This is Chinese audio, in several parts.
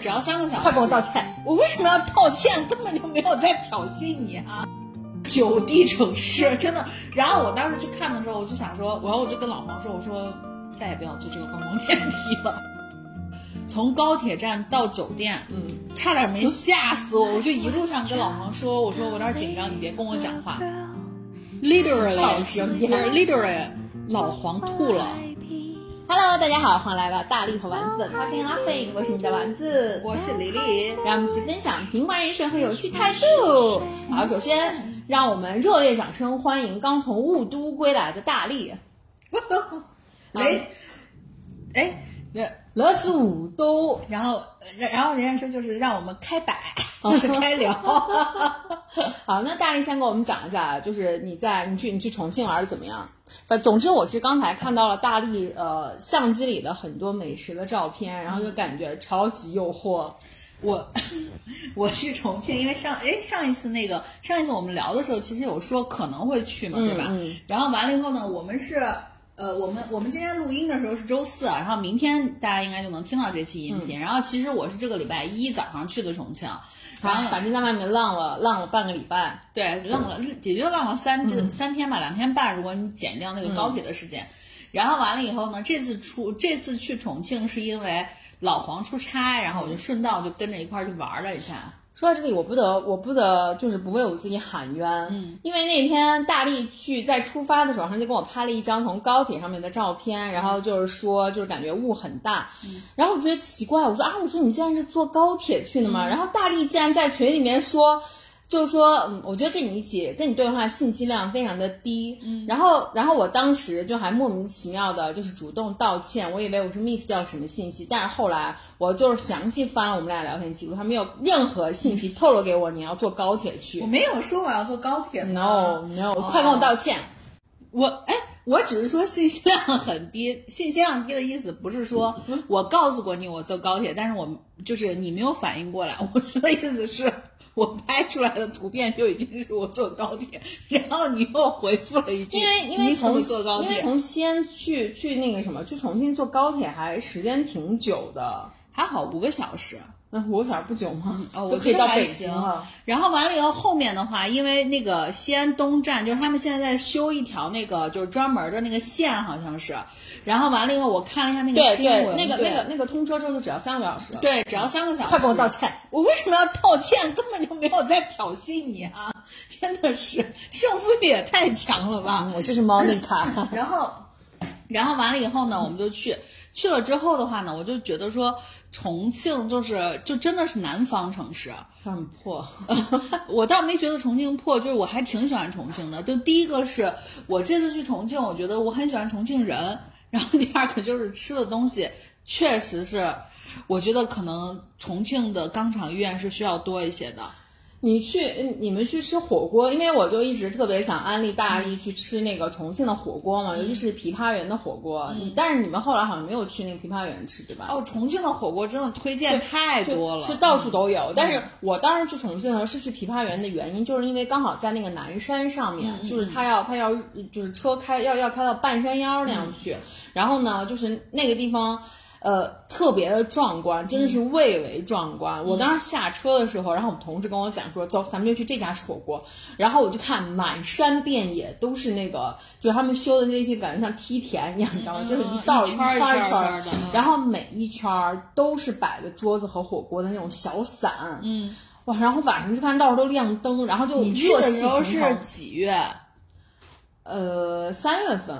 只要三个小时。快跟我道歉！我为什么要道歉？根本就没有在挑衅你啊！九地城市真的。然后我当时去看的时候，我就想说，然后我就跟老黄说，我说再也不要坐这个公共电梯了。从高铁站到酒店，嗯，差点没吓死我。我就一路上跟老黄说，我说我有点紧张，你别跟我讲话。Literally，literally，老黄吐了。Hello，大家好，欢迎来到大力和丸子的 Talking Laughing，我是你的丸子，我是李丽，让我们一起分享平凡人生和有趣态度。好，首先让我们热烈掌声欢迎刚从雾都归来的大力。雷，哎，乐死雾都，然后，然后人家说就是让我们开摆，是开聊。好，那大力先给我们讲一下，就是你在你去你去重庆玩的怎么样？反总之我是刚才看到了大力呃相机里的很多美食的照片，然后就感觉超级诱惑。我 我去重庆，因为上哎上一次那个上一次我们聊的时候，其实有说可能会去嘛，对吧？嗯然后完了以后呢，我们是呃我们我们今天录音的时候是周四，啊然后明天大家应该就能听到这期音频。然后其实我是这个礼拜一早上去的重庆，然后反正在外面浪了浪了半个礼拜，对，浪了也就浪了三、三天吧，两天半，如果你减掉那个高铁的时间。然后完了以后呢，这次出这次去重庆是因为老黄出差，然后我就顺道就跟着一块儿去玩了一下。说到这里，我不得我不得就是不为我自己喊冤，嗯，因为那天大力去在出发的时候，他就跟我拍了一张从高铁上面的照片，然后就是说就是感觉雾很大，然后我觉得奇怪，我说啊，我说你竟然是坐高铁去的吗？然后大力竟然在群里面说。就是说，嗯，我觉得跟你一起跟你对话信息量非常的低，嗯，然后，然后我当时就还莫名其妙的，就是主动道歉，我以为我是 miss 掉什么信息，但是后来我就是详细翻了我们俩聊天记录，他没有任何信息透露给我你要坐高铁去。我没有说我要坐高铁，no no，、快跟我道歉，我哎，我只是说信息量很低，信息量低的意思不是说我告诉过你我坐高铁，但是我就是你没有反应过来。我说的意思是我拍出来的图片就已经是我坐高铁，然后你又回复了一句，因为因为你从坐高铁？因为从西安去去那个什么去重庆坐高铁还时间挺久的，还好五个小时。那五个小时不久吗？哦，我觉得还可以到北京。然后完了以后，后面的话，因为那个西安东站，就是他们现在在修一条那个就是专门的那个线，好像是。然后完了以后，我看了一下那个新闻，对，那个对那个那个通车之后就只要三个多小时。对，只要三个小时。快跟我道歉！我为什么要道歉？根本就没有在挑衅你啊！真的是胜负欲也太强了吧！嗯，我这是猫妮卡。然后，然后完了以后呢，我们就去去了之后的话呢，我就觉得说重庆就是就真的是南方城市。很破，我倒没觉得重庆破，就是我还挺喜欢重庆的。就第一个是我这次去重庆，我觉得我很喜欢重庆人。然后第二个就是吃的东西，确实是，我觉得可能重庆的肛肠医院是需要多一些的。你去你们去吃火锅，因为我就一直特别想安利大力去吃那个重庆的火锅嘛，尤其是枇杷园的火锅。你但是你们后来好像没有去那个枇杷园吃，对吧？哦，重庆的火锅真的推荐太多了，是到处都有。但是我当时去重庆的时候是去枇杷园的原因，就是因为刚好在那个南山上面，就是他要他要就是车开要要开到半山腰那样去，然后呢，就是那个地方。呃，特别的壮观，真的是蔚为壮观。我当时下车的时候，然后我们同事跟我讲说，走，咱们就去这家吃火锅。然后我就看满山遍野都是那个，就是他们修的那些，感觉像梯田一样，你知道吗？就是一道一圈一圈儿的嗯然后每一圈儿都是摆的桌子和火锅的那种小伞，嗯，哇，然后晚上就看到处都亮灯，然后就你去的时候是几月？呃三月份，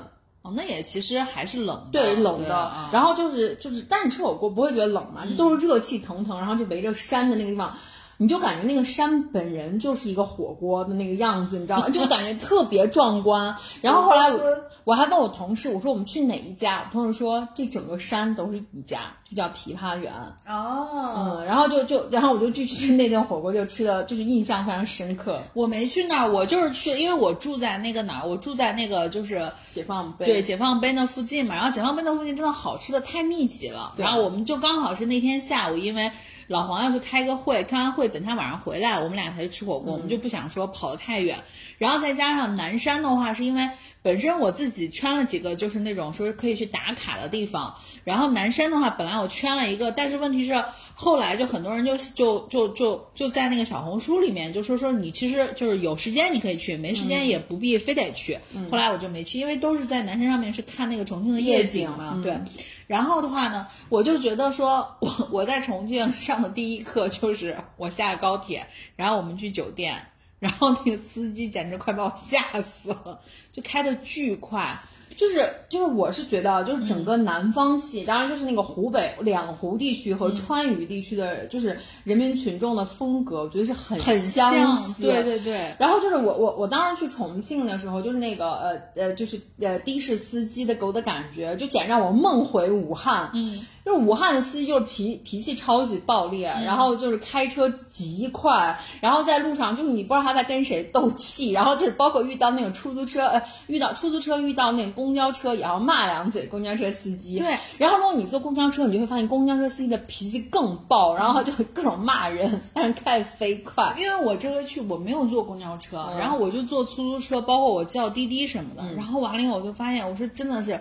哦，那也其实还是冷的，对冷的，啊然后就是就是，但是吃火锅不会觉得冷嘛，嗯都是热气腾腾，然后就围着山的那个地方。你就感觉那个山本人就是一个火锅的那个样子，你知道吗？就感觉特别壮观。然后后来我我还问我同事，我说我们去哪一家？我同事说这整个山都是一家，就叫枇杷园。哦，嗯，然后就就然后我就去吃那顿火锅，就吃的就是印象非常深刻。我没去那儿，我就是去，因为我住在那个哪儿，我住在那个就是解放碑，对解放碑那附近嘛。然后解放碑那附近真的好吃的太密集了，然后我们就刚好是那天下午，因为老黄要去开个会，开完会等他晚上回来，我们俩才去吃火锅，我们就不想说跑得太远。然后再加上南山的话，是因为本身我自己圈了几个，就是那种说可以去打卡的地方。然后南山的话，本来我圈了一个，但是问题是后来就很多人就就就就就在那个小红书里面就说说你其实就是有时间你可以去，没时间也不必非得去。后来我就没去，因为都是在南山上面去看那个重庆的夜景嘛。对。然后的话呢，我就觉得说我我在重庆上的第一课就是我下了高铁，然后我们去酒店。然后那个司机简直快把我吓死了，就开的巨快，就是就是我是觉得就是整个南方系，当然就是那个湖北两湖地区和川渝地区的，就是人民群众的风格，我觉得是很很相似。对对对。然后就是我我我当时去重庆的时候，就是那个呃呃就是呃的士司机的给我的感觉，就简直让我梦回武汉。嗯。就是武汉的司机就是脾脾气超级暴烈，然后就是开车极快，然后在路上就是你不知道他在跟谁斗气，然后就是包括遇到那个出租车，呃，遇到出租车遇到那个公交车也要骂两嘴公交车司机。对，然后如果你坐公交车，你就会发现公交车司机的脾气更暴，然后就各种骂人，但是开飞快。因为我这个去我没有坐公交车，然后我就坐出租车，包括我叫滴滴什么的，然后完了以后我就发现，我是真的是。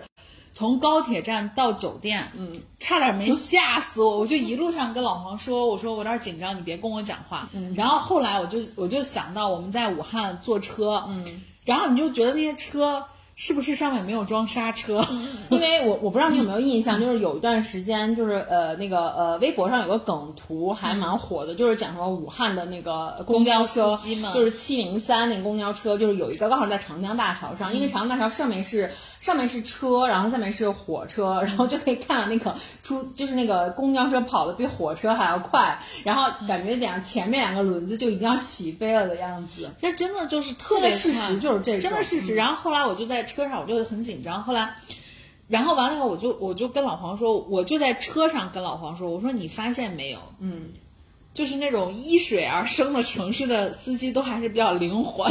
从高铁站到酒店，嗯，差点没吓死我。我就一路上跟老黄说：“我说我有点紧张，你别跟我讲话。”嗯，然后后来我就我就想到我们在武汉坐车，嗯，然后你就觉得那些车。是不是上面没有装刹车？因为我我不知道你有没有印象，就是有一段时间，就是呃那个呃微博上有个梗图还蛮火的，就是讲什么武汉的那个公交车，就是七零三那个公交车，就是有一个刚好在长江大桥上，因为长江大桥上面是上面是车，然后下面是火车，然后就可以看到那个出就是那个公交车跑的比火车还要快，然后感觉两前面两个轮子就已经要起飞了的样子。这真的就是特别事实，就是这真的事实。然后后来我就在。车上我就很紧张，后来，然后完了以后，我就我就跟老黄说，我就在车上跟老黄说，我说你发现没有，嗯，就是那种依水而生的城市的司机都还是比较灵活，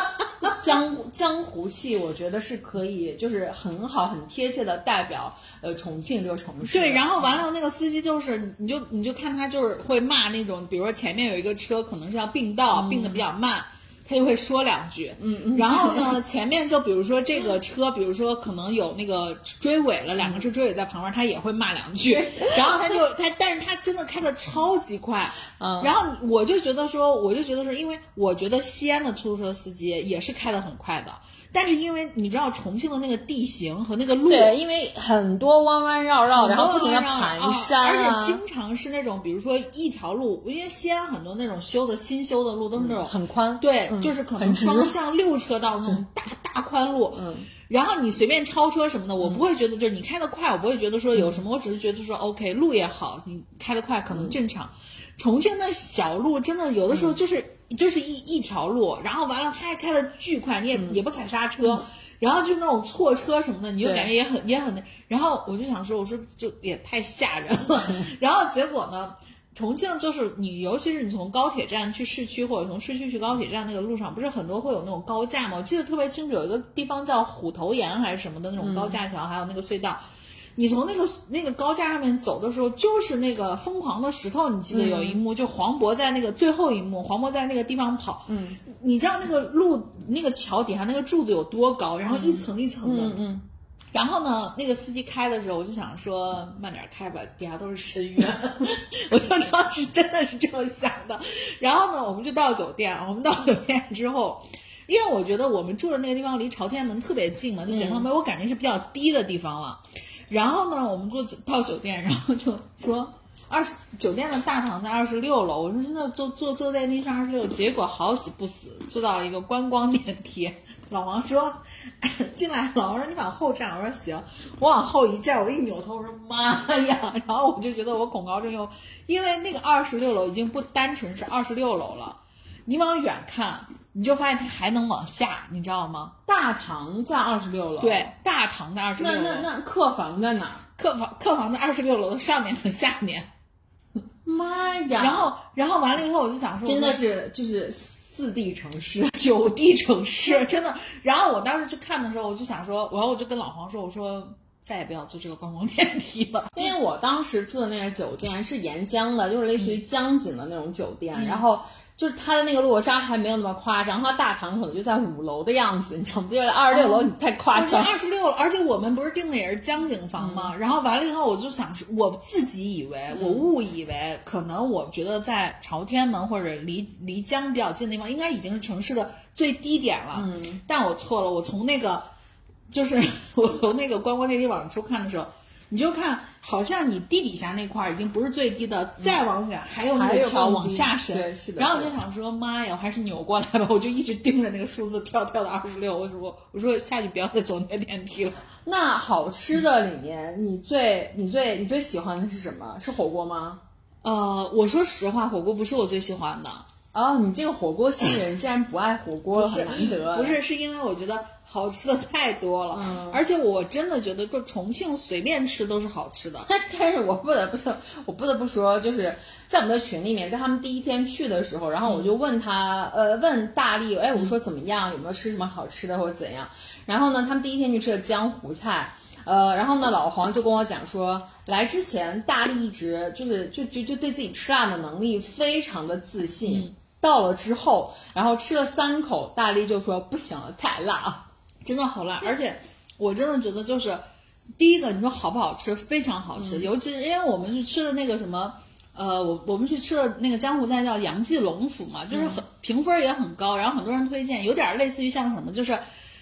江江湖气，我觉得是可以，就是很好很贴切的代表呃重庆这个城市。对，然后完了那个司机就是，你就你就看他就是会骂那种，比如说前面有一个车可能是要并道，并的比较慢。他就会说两句，嗯嗯，然后呢，前面就比如说这个车，比如说可能有那个追尾了，两个车追尾在旁边，他也会骂两句，然后他就他，但是他真的开的超级快，嗯，然后我就觉得说，我就觉得说，因为我觉得西安的出租车司机也是开的很快的。但是因为你知道重庆的那个地形和那个路，对，因为很多弯弯绕绕，然后不停的盘山，而且经常是那种，比如说一条路，因为西安很多那种修的新修的路都是那种很宽，对，就是可能双向六车道那种大大宽路，嗯，然后你随便超车什么的，我不会觉得就是你开的快，我不会觉得说有什么，我只是觉得说 OK，路也好，你开的快可能正常。重庆的小路真的有的时候就是。就是一一条路，然后完了，他还开的巨快，你也也不踩刹车，然后就那种错车什么的，你就感觉也很也很。然后我就想说，我说就也太吓人了。然后结果呢，重庆就是你，尤其是你从高铁站去市区，或者从市区去高铁站那个路上，不是很多会有那种高架吗？我记得特别清楚，有一个地方叫虎头岩还是什么的那种高架桥，还有那个隧道。你从那个那个高架上面走的时候，就是那个疯狂的石头。你记得有一幕，就黄渤在那个最后一幕，黄渤在那个地方跑。嗯，你知道那个路那个桥底下那个柱子有多高？然后一层一层的。嗯嗯。然后呢，那个司机开的时候，我就想说慢点开吧，底下都是深渊。我就当时真的是这么想的。然后呢，我们就到酒店。我们到酒店之后，因为我觉得我们住的那个地方离朝天门特别近嘛，就解放碑，我感觉是比较低的地方了。然后呢，我们坐到酒店，然后就说二十酒店的大堂在二十六楼。我说真的坐坐坐电梯上二十六，结果好死不死坐到了一个观光电梯。老王说 进来，老王说你往后站，我说行。我往后一站，我一扭头，我说妈呀！然后我就觉得我恐高症又，因为那个二十六楼已经不单纯是二十六楼了，你往远看。你就发现它还能往下，你知道吗？大堂在二十六楼，对，大堂在二十六楼。那那那客房在哪？客房客房在二十六楼的上面和下面。妈呀！然后然后完了以后，我就想说，真的是就是四 D 城市、九 D 城市，真的。然后我当时去看的时候，我就想说，然后我就跟老黄说，我说再也不要坐这个观光电梯了，因为我当时住的那个酒店是沿江的，就是类似于江景的那种酒店，然后。就是它的那个落差还没有那么夸张，它大堂可能就在五楼的样子，你知道吗？就是二十六楼，你太夸张。二十六，而且我们不是订的也是江景房吗？然后完了以后，我就想说，我自己以为，我误以为，可能我觉得在朝天门或者离离江比较近的地方，应该已经是城市的最低点了。嗯，但我错了，我从那个，就是 我从那个观光电梯往出看的时候。你就看，好像你地底下那块儿已经不是最低的，再往远还有那条往下伸。然后我就想说，妈呀，我还是扭过来吧。我就一直盯着那个数字跳跳到二十六。我说，我说下去不要再走那个电梯了。那好吃的里面，你最你最你最喜欢的是什么？是火锅吗？呃，我说实话，火锅不是我最喜欢的。哦，你这个火锅新人竟然不爱火锅，很难得。不是，是因为我觉得。好吃的太多了，而且我真的觉得，就重庆随便吃都是好吃的。但是我不得不，我不得不说，就是在我们的群里面，在他们第一天去的时候，然后我就问他，呃，问大力，哎，我说怎么样，有没有吃什么好吃的或者怎样？然后呢，他们第一天去吃的江湖菜，呃，然后呢，老黄就跟我讲说，来之前大力一直就是就就就对自己吃辣的能力非常的自信，到了之后，然后吃了三口，大力就说不行了，太辣。真的好辣，而且我真的觉得就是，第一个你说好不好吃，非常好吃，尤其是因为我们去吃的那个什么，呃，我我们去吃的那个江湖菜叫杨记龙府嘛，就是很评分也很高，然后很多人推荐，有点类似于像什么，就是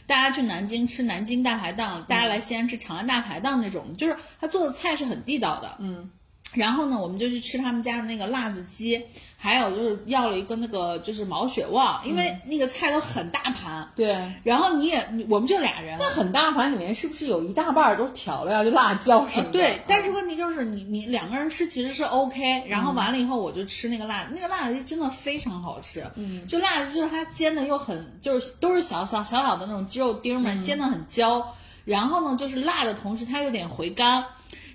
大家去南京吃南京大排档，大家来西安吃长安大排档那种，就是他做的菜是很地道的，嗯。然后呢，我们就去吃他们家的那个辣子鸡，还有就是要了一个那个就是毛血旺，因为那个菜都很大盘。对。然后你也，我们就俩人。那很大盘里面是不是有一大半都是调料，就辣椒什么的？对。但是问题就是你你两个人吃其实是 OK，然后完了以后我就吃那个辣，那个辣子鸡真的非常好吃。嗯。就辣子鸡它煎的又很，就是都是小小小小的那种鸡肉丁嘛，煎的很焦，然后呢就是辣的同时它有点回甘。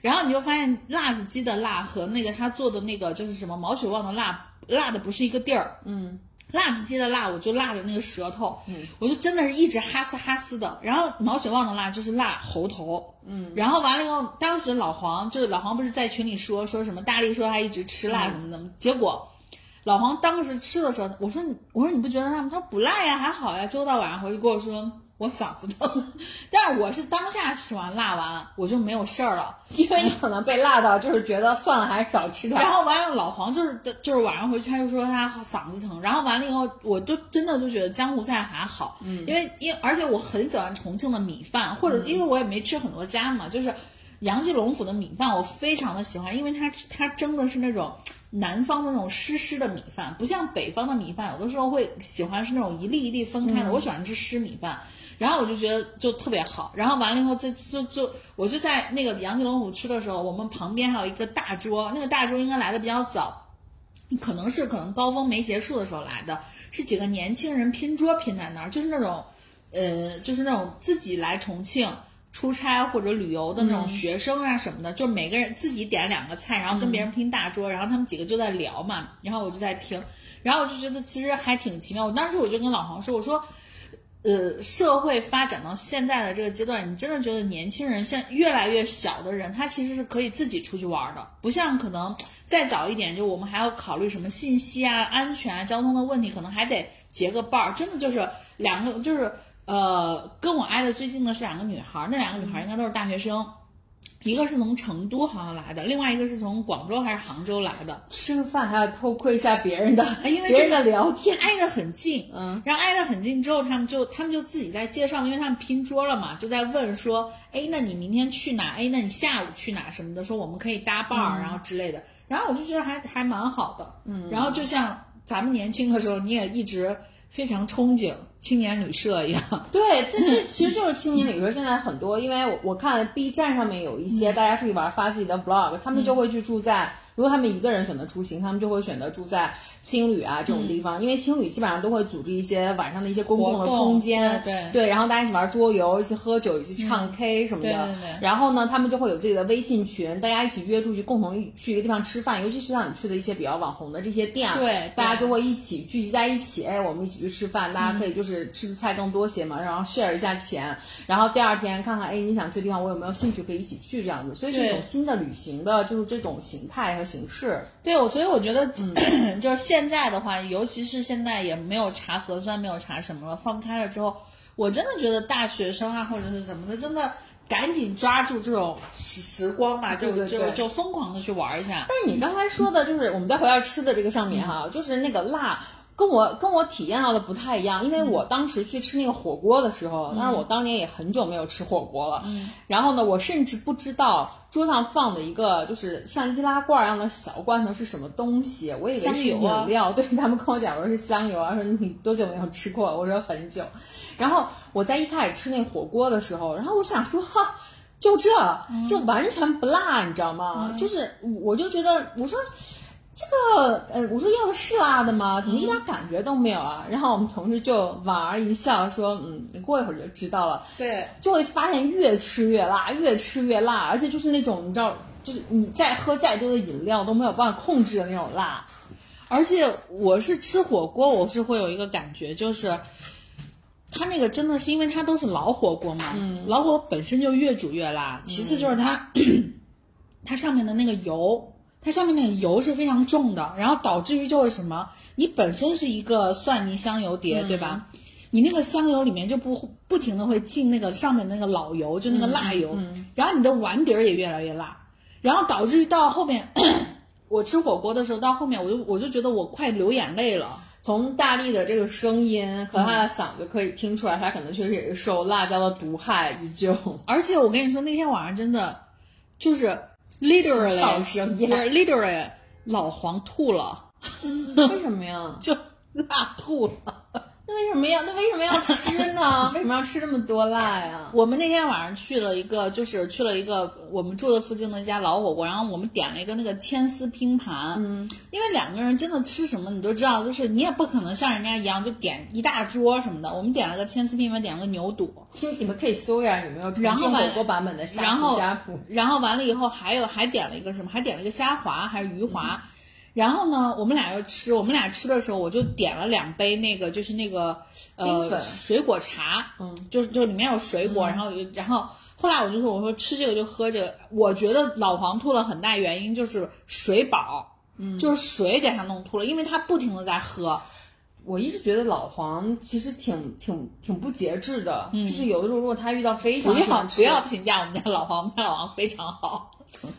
然后你就发现辣子鸡的辣和那个他做的那个就是什么毛血旺的辣，辣的不是一个地儿。嗯，辣子鸡的辣我就辣的那个舌头，嗯，我就真的是一直哈斯哈斯的。然后毛血旺的辣就是辣喉头，嗯，然后完了以后，当时老黄就是老黄不是在群里说说什么大力说他一直吃辣怎么怎么，结果老黄当时吃的时候，我说你我说你不觉得辣吗？他说不辣呀，还好呀。结果到晚上回去跟我说。我嗓子疼，但是我是当下吃完辣完我就没有事儿了，因为你可能被辣到，就是觉得算了，还是少吃点。然后完了，老黄就是就是晚上回去他就说他嗓子疼，然后完了以后，我就真的就觉得江湖菜还好，嗯，因为因而且我很喜欢重庆的米饭，或者因为我也没吃很多家嘛，就是杨记龙府的米饭我非常的喜欢，因为它它蒸的是那种南方的那种湿湿的米饭，不像北方的米饭，有的时候会喜欢是那种一粒一粒分开的，我喜欢吃湿米饭。然后我就觉得就特别好，然后完了以后，就就就我就在那个杨记龙虎吃的时候，我们旁边还有一个大桌，那个大桌应该来的比较早，可能是可能高峰没结束的时候来的，是几个年轻人拼桌拼在那儿，就是那种，呃，就是那种自己来重庆出差或者旅游的那种学生啊什么的，就每个人自己点两个菜，然后跟别人拼大桌，然后他们几个就在聊嘛，然后我就在听，然后我就觉得其实还挺奇妙，我当时我就跟老黄说，我说。呃，社会发展到现在的这个阶段，你真的觉得年轻人现越来越小的人，他其实是可以自己出去玩的，不像可能再早一点，就我们还要考虑什么信息啊、安全啊、交通的问题，可能还得结个伴儿。真的就是两个，就是呃，跟我挨的最近的是两个女孩，那两个女孩应该都是大学生。一个是从成都好像来的，另外一个是从广州还是杭州来的。吃个饭还要偷窥一下别人的，因为真的聊天挨得很近。嗯，然后挨得很近之后，他们就他们就自己在介绍，因为他们拼桌了嘛，就在问说，哎，那你明天去哪？哎，那你下午去哪？什么的，说我们可以搭伴儿，然后之类的。然后我就觉得还还蛮好的。嗯，然后就像咱们年轻的时候，你也一直。非常憧憬青年旅社一样，对，这这其实就是青年旅社。现在很多，因为我我看 B 站上面有一些大家出去玩发自己的 vlog，他们就会去住在。如果他们一个人选择出行，他们就会选择住在青旅啊这种地方，因为青旅基本上都会组织一些晚上的一些公共的空间，对对，然后大家一起玩桌游，一起喝酒，一起唱 K 什么的。对对然后呢，他们就会有自己的微信群，大家一起约出去，共同去一个地方吃饭，尤其是像你去的一些比较网红的这些店，对，大家就会一起聚集在一起，哎，我们一起去吃饭，大家可以就是吃的菜更多些嘛，然后 share 一下钱，然后第二天看看，哎，你想去的地方，我有没有兴趣可以一起去这样子，所以是一种新的旅行的，就是这种形态。的形式。对，我所以我觉得，嗯 就是现在的话，尤其是现在也没有查核酸，没有查什么了，放开了之后，我真的觉得大学生啊或者是什么的，真的赶紧抓住这种时时光吧，就就就疯狂的去玩一下。但是你刚才说的，就是我们再回到吃的这个上面哈，就是那个辣。跟我跟我体验到的不太一样，因为我当时去吃那个火锅的时候，但是我当年也很久没有吃火锅了。然后呢，我甚至不知道桌上放的一个就是像易拉罐一样的小罐头是什么东西，我以为是饮料。对他们跟我讲说是香油啊，说你多久没有吃过？我说很久。然后我在一开始吃那火锅的时候，然后我想说哈。就这，就完全不辣，你知道吗？就是我就觉得，我说这个，呃，我说要的是辣的吗？怎么一点感觉都没有啊？然后我们同事就莞尔一笑说，嗯，你过一会儿就知道了。对，就会发现越吃越辣，越吃越辣，而且就是那种你知道，就是你再喝再多的饮料都没有办法控制的那种辣。而且我是吃火锅，我是会有一个感觉，就是它那个真的是因为它都是老火锅嘛，嗯，老火本身就越煮越辣，其次就是它、它上面的那个油，它上面那个油是非常重的，然后导致于就是什么，你本身是一个蒜泥香油碟，对吧？你那个香油里面就不不停的会进那个上面那个老油，就那个辣油，然后你的碗底儿也越来越辣，然后导致于到后面。我吃火锅的时候，到后面我就我就觉得我快流眼泪了。从大力的这个声音和他的嗓子可以听出来，他可能确实也是受辣椒的毒害依旧。而且我跟你说，那天晚上真的就是 literally literally 老黄吐了，为什么呀？就辣吐了。那为什么要那为什么要吃呢？为什么要吃这么多辣呀？我们那天晚上去了一个，就是去了一个我们住的附近的一家老火锅，然后我们点了一个那个千丝拼盘。嗯，因为两个人真的吃什么你都知道，就是你也不可能像人家一样就点一大桌什么的。我们点了个千丝拼盘，点了个牛肚。其实你们可以搜呀，有没有然后火锅版本的虾然后？然后完了以后还有还点了一个什么？还点了一个虾滑还是鱼滑？然后呢，我们俩要吃，我们俩吃的时候，我就点了两杯那个，就是那个呃水果茶，嗯，就是就里面有水果，然后然后后来我就说，我说吃这个就喝这个，我觉得老黄吐了很大原因就是水饱，嗯，就是水给他弄吐了，因为他不停的在喝。我一直觉得老黄其实挺挺挺不节制的，就是有的时候如果他遇到非常不要不要评价我们家老黄，我们家老黄非常好。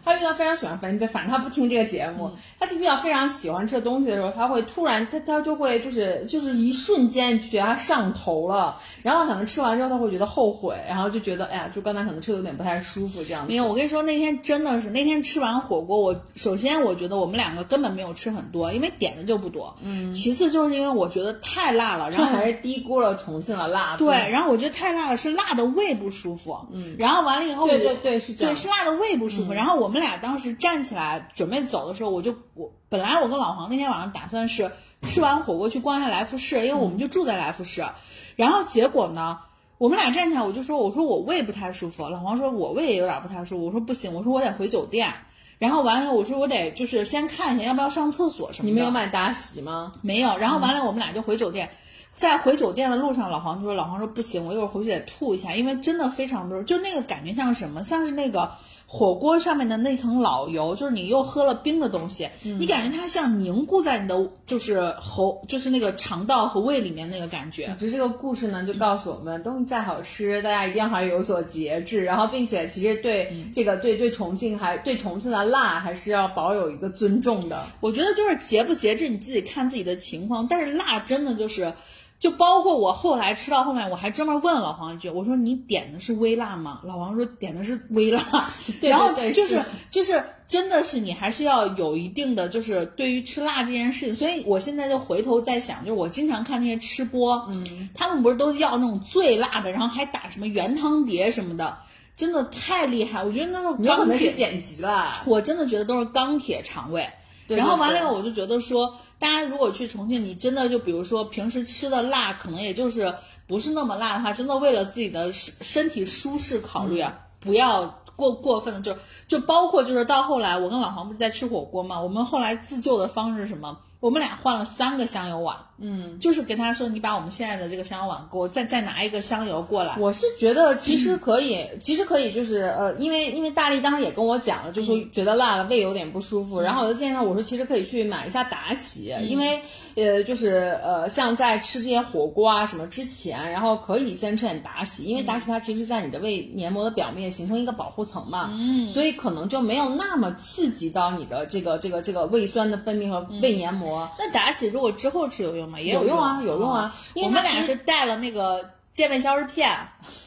他遇到非常喜欢反正反正他不听这个节目，他遇到非常喜欢吃的东西的时候，他会突然他他就会就是就是一瞬间觉得他上头了，然后可能吃完之后他会觉得后悔，然后就觉得哎呀，就刚才可能吃的有点不太舒服这样。没有，我跟你说那天真的是那天吃完火锅，我首先我觉得我们两个根本没有吃很多，因为点的就不多。嗯。其次就是因为我觉得太辣了，然后还是低估了重庆的辣度。对，然后我觉得太辣了，是辣的胃不舒服。嗯。然后完了以后，对对对，是这样。对，是辣的胃不舒服。然后我们俩当时站起来准备走的时候，我就我本来我跟老黄那天晚上打算是吃完火锅去逛一下来福士，因为我们就住在来福士。然后结果呢，我们俩站起来，我就说我说我胃不太舒服，老黄说我胃也有点不太舒服，我说不行，我说我得回酒店。然后完了，我说我得就是先看一下要不要上厕所什么的。你们有买达喜吗？没有。然后完了，我们俩就回酒店。在回酒店的路上，老黄就说：“老黄说不行，我一会儿回去得吐一下，因为真的非常多，就那个感觉像什么，像是那个火锅上面的那层老油，就是你又喝了冰的东西，你感觉它像凝固在你的就是喉，就是那个肠道和胃里面那个感觉。就这个故事呢，就告诉我们，东西再好吃，大家一定还有所节制，然后并且其实对这个对对重庆还对重庆的辣还是要保有一个尊重的。我觉得就是节不节制你自己看自己的情况，但是辣真的就是。”就包括我后来吃到后面，我还专门问老黄一句，我说你点的是微辣吗？老王说点的是微辣，然后就是就是真的是你还是要有一定的就是对于吃辣这件事情，所以我现在就回头在想，就是我经常看那些吃播，嗯，他们不是都要那种最辣的，然后还打什么原汤碟什么的，真的太厉害，我觉得那个钢铁剪辑了，我真的觉得都是钢铁肠胃。然后完了以后，我就觉得说，大家如果去重庆，你真的就比如说平时吃的辣，可能也就是不是那么辣的话，真的为了自己的身身体舒适考虑啊，不要过过分的，就就包括就是到后来，我跟老黄不是在吃火锅嘛，我们后来自救的方式是什么？我们俩换了三个香油碗，嗯，就是跟他说，你把我们现在的这个香油碗给我再再拿一个香油过来。我是觉得其实可以，其实可以，就是呃，因为因为大力当时也跟我讲了，就说觉得辣了，胃有点不舒服，然后我就建议他，我说其实可以去买一下达喜，因为呃，就是呃，像在吃这些火锅啊什么之前，然后可以先吃点达喜，因为达喜它其实在你的胃黏膜的表面形成一个保护层嘛，嗯，所以可能就没有那么刺激到你的这个这个这个胃酸的分泌和胃黏膜。那达喜如果之后吃有用吗？也有用啊有用啊因为我们俩是带了那个健胃消食片，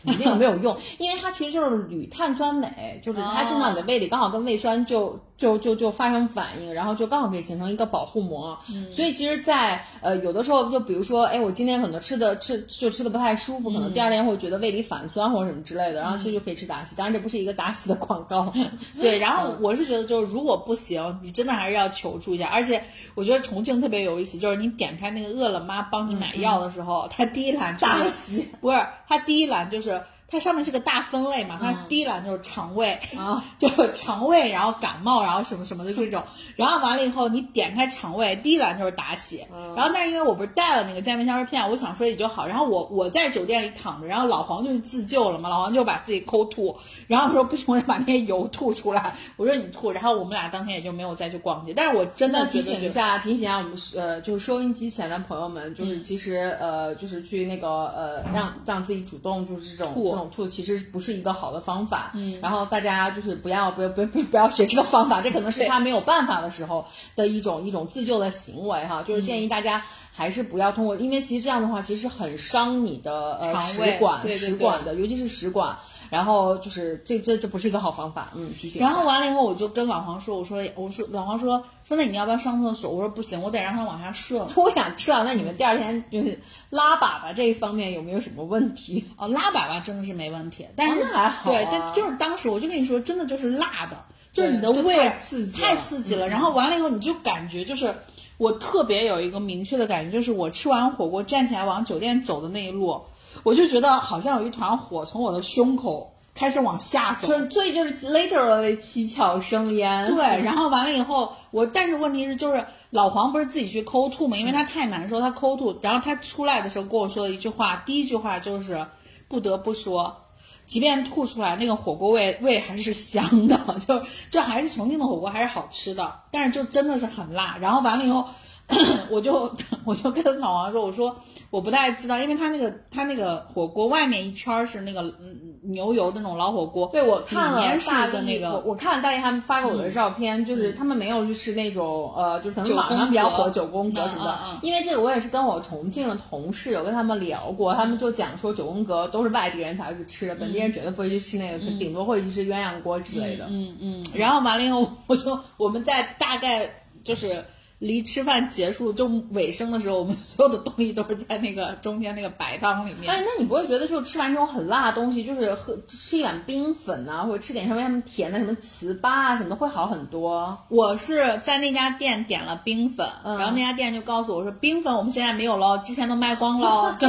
你那个没有用，因为它其实就是铝碳酸镁，就是它进到你的胃里，刚好跟胃酸就就就就发生反应，然后就刚好可以形成一个保护膜。所以其实在，呃有的时候，就比如说，哎，我今天可能吃的吃就吃的不太舒服，可能第二天会觉得胃里反酸或者什么之类的，然后其实就可以吃达喜。当然这不是一个达喜的广告，对。然后我是觉得，就是如果不行，你真的还是要求助一下。而且我觉得重庆特别有意思，就是你点开那个饿了么帮你买药的时候，它第一栏就是达喜，不是它第一栏就是。它上面是个大分类嘛，它第一栏就是肠胃啊，就是肠胃，然后感冒，然后什么什么的这种，然后完了以后你点开肠胃，第一栏就是打血，然后但是因为我不是带了那个健胃消食片，我想说也就好，然后我我在酒店里躺着，然后老黄就是自救了嘛，老黄就把自己抠吐，然后说不行，我得把那些油吐出来，我说你吐，然后我们俩当天也就没有再去逛街，但是我真的提醒一下，提醒一下我们呃就是收音机前的朋友们，嗯就是其实呃就是去那个呃让让自己主动就是这种这种吐，其实。不是一个好的方法，嗯，然后大家就是不要不要不要不要学这个方法，这可能是他没有办法的时候的一种一种自救的行为哈，就是建议大家还是不要通过，因为其实这样的话其实很伤你的呃食管食管的，尤其是食管，然后就是这这这不是一个好方法，嗯，提醒。然后完了以后我就跟老黄说，我说我说老黄说说那你要不要上厕所？我说不行，我得让他往下顺。我想知道那你们第二天就是拉粑粑这一方面有没有什么问题？哦，拉粑粑真的是没问题，但是、哦、还好、对，但就是当时我就跟你说，真的就是辣的，就是你的胃太刺激太刺激了。然后完了以后你就感觉就是我特别有一个明确的感觉，就是我吃完火锅站起来往酒店走的那一路，我就觉得好像有一团火从我的胸口。开始往下走，所以就是 literally 七窍生烟。对，然后完了以后，我但是问题是就是老黄不是自己去抠吐嘛，因为他太难受，他抠吐，然后他出来的时候跟我说了一句话，第一句话就是不得不说，即便吐出来，那个火锅味味还是香的，就就还是重庆的火锅还是好吃的，但是就真的是很辣。然后完了以后，我就我就跟老王说，我说我不太知道，因为他那个他那个火锅外面一圈是那个嗯。牛油的那种老火锅，对我看了大的那个，我我看了大力他们发给我的照片，嗯、就是他们没有去吃那种呃，就是可能网上比较火九宫格什么的，嗯嗯、因为这个我也是跟我重庆的同事有跟他们聊过，他们就讲说九宫格都是外地人才会去吃的，本地人绝对不会去吃那个，顶多会去吃鸳鸯锅之类的。嗯嗯，然后完了以后，我就我们在大概就是。离吃饭结束就尾声的时候，我们 所有的东西都是在那个中间那个白汤里面。哎，那你不会觉得就吃完这种很辣的东西，就是喝吃一碗冰粉啊，或者吃点稍微他们甜的什么糍粑啊什么的，会好很多？我是在那家店点了冰粉，嗯、然后那家店就告诉我说，冰粉我们现在没有了，之前都卖光了，就。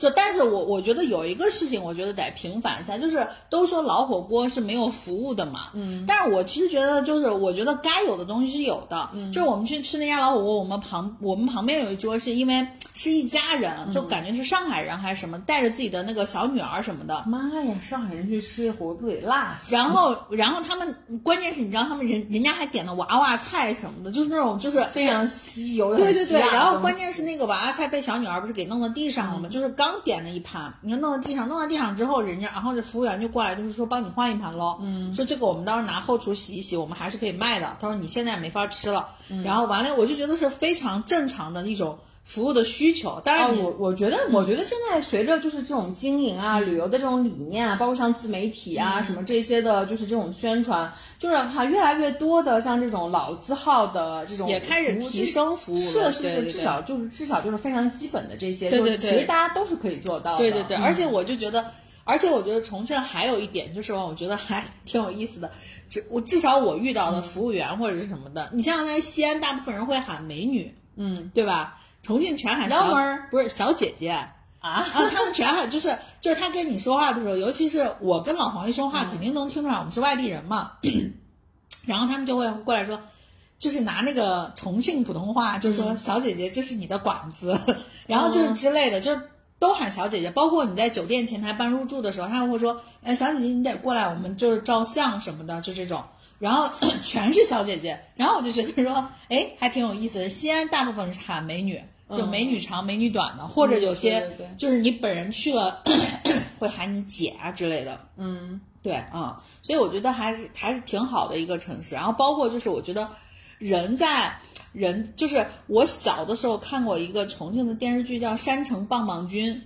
就，但是我我觉得有一个事情，我觉得得平反一下，就是都说老火锅是没有服务的嘛，嗯，但是我其实觉得，就是我觉得该有的东西是有的，嗯，就是我们去吃那家老火锅，我们旁我们旁边有一桌是因为是一家人，就感觉是上海人还是什么，带着自己的那个小女儿什么的，妈呀，上海人去吃火锅不得辣死？然后然后他们关键是你知道他们人人家还点了娃娃菜什么的，就是那种就是非常吸油，对对对，然后关键是那个娃娃菜被小女儿不是给弄到地上了吗？就是刚。刚点了一盘，你说弄到地上，弄到地上之后，人家然后这服务员就过来，就是说帮你换一盘喽。嗯，说这个我们到时候拿后厨洗一洗，我们还是可以卖的。他说你现在没法吃了。嗯、然后完了，我就觉得是非常正常的一种服务的需求。当然、哦，我我觉得，我觉得现在随着就是这种经营啊、旅游的这种理念啊，包括像自媒体啊、嗯、什么这些的，就是这种宣传，就是哈越来越多的像这种老字号的这种也开始提升服务了。是是是，至少就是至少就是非常基本的这些，对对对，其实大家都是可以做到的。对对对，嗯、而且我就觉得，而且我觉得重庆还有一点就是，我觉得还挺有意思的。至我至少我遇到的服务员或者是什么的，你像在西安，大部分人会喊美女，嗯，对吧？重庆全喊小妹儿，不是小姐姐啊啊，他们全喊就是就是他跟你说话的时候，尤其是我跟老黄一说话，肯定能听出来我们是外地人嘛。然后他们就会过来说：“就是拿那个重庆普通话，就说小姐姐，这是你的馆子，然后就是之类的，就都喊小姐姐。包括你在酒店前台办入住的时候，他们会说，哎，小姐姐你得过来，我们就是照相什么的，就这种。然后全是小姐姐，然后我就觉得说，哎，还挺有意思的。西安大部分是喊美女，就美女长、美女短的，或者有些就是你本人去了 会喊你姐啊之类的。嗯，对啊，所以我觉得还是还是挺好的一个城市。然后包括就是我觉得人在人就是我小的时候看过一个重庆的电视剧叫《山城棒棒军》，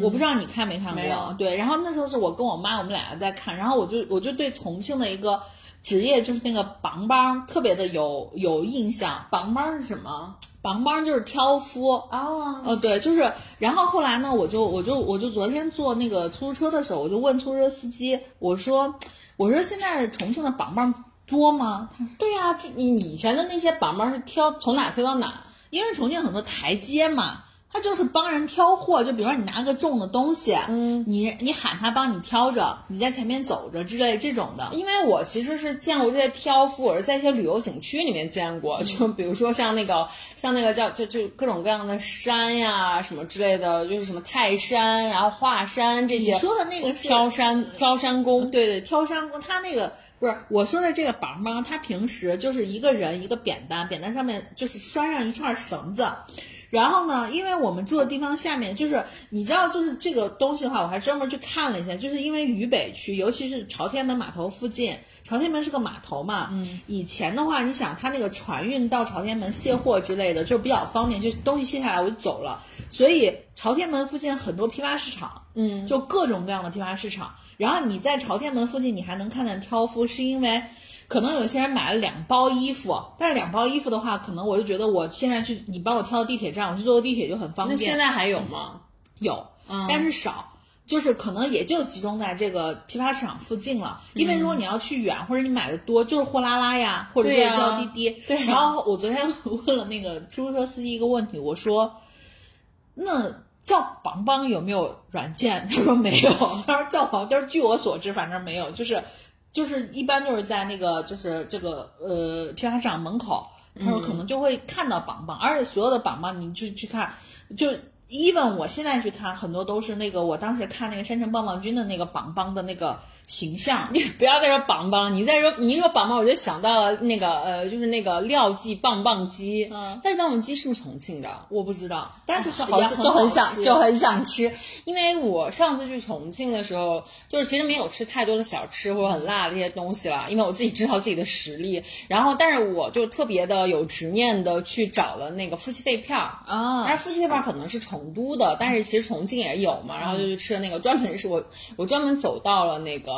我不知道你看没看过？对，然后那时候是我跟我妈我们俩在看，然后我就我就对重庆的一个。职业就是那个帮帮，特别的有有印象。帮帮是什么？帮帮就是挑夫啊。呃，对，就是。然后后来呢，我就我就我就昨天坐那个出租车的时候，我就问出租车司机，我说我说现在重庆的帮帮多吗？他说对呀，就你以前的那些帮帮是挑从哪挑到哪？因为重庆很多台阶嘛。他就是帮人挑货，就比如说你拿个重的东西，嗯，你你喊他帮你挑着，你在前面走着之类这种的。因为我其实是见过这些挑夫，我是在一些旅游景区里面见过，就比如说像那个像那个叫就就各种各样的山呀什么之类的，就是什么泰山，然后华山这些。你说的那个是挑山挑山工，对对，挑山工，他那个不是我说的这个帮帮，他平时就是一个人一个扁担，扁担上面就是拴上一串绳子。然后呢，因为我们住的地方下面就是你知道，就是这个东西的话，我还专门去看了一下，就是因为渝北区，尤其是朝天门码头附近，朝天门是个码头嘛，嗯，以前的话，你想它那个船运到朝天门卸货之类的，就比较方便，就东西卸下来我就走了，所以朝天门附近很多批发市场，嗯，就各种各样的批发市场，然后你在朝天门附近，你还能看见挑夫，是因为。可能有些人买了两包衣服，但是两包衣服的话，可能我就觉得我现在去，你帮我挑到地铁站，我去坐个地铁就很方便。那现在还有吗？有，但是少，就是可能也就集中在这个批发市场附近了。因为如果你要去远，或者你买的多，就是货拉拉呀，或者是叫滴滴。对。然后我昨天问了那个出租车司机一个问题，我说：“那叫帮帮有没有软件？”他说没有。他说叫帮，就是据我所知，反正没有，就是。就是一般就是在那个就是这个呃批发市场门口，他说可能就会看到榜榜，而且所有的榜榜你去去看，就。even 我现在去看，很多都是那个我当时看那个山城棒棒军的那个榜榜的那个形象。你不要再说棒棒，你再说你一说棒棒，我就想到了那个呃，就是那个廖记棒棒鸡。嗯，廖记棒棒鸡是不是重庆的？我不知道，但是好像就很想就很想吃。因为我上次去重庆的时候，就是其实没有吃太多的小吃或者很辣的这些东西了，因为我自己知道自己的实力。然后，但是我就特别的有执念的去找了那个夫妻肺片儿啊，但是夫妻肺片儿可能是。成都的，但是其实重庆也有嘛，然后就去吃了那个，专门是我我专门走到了那个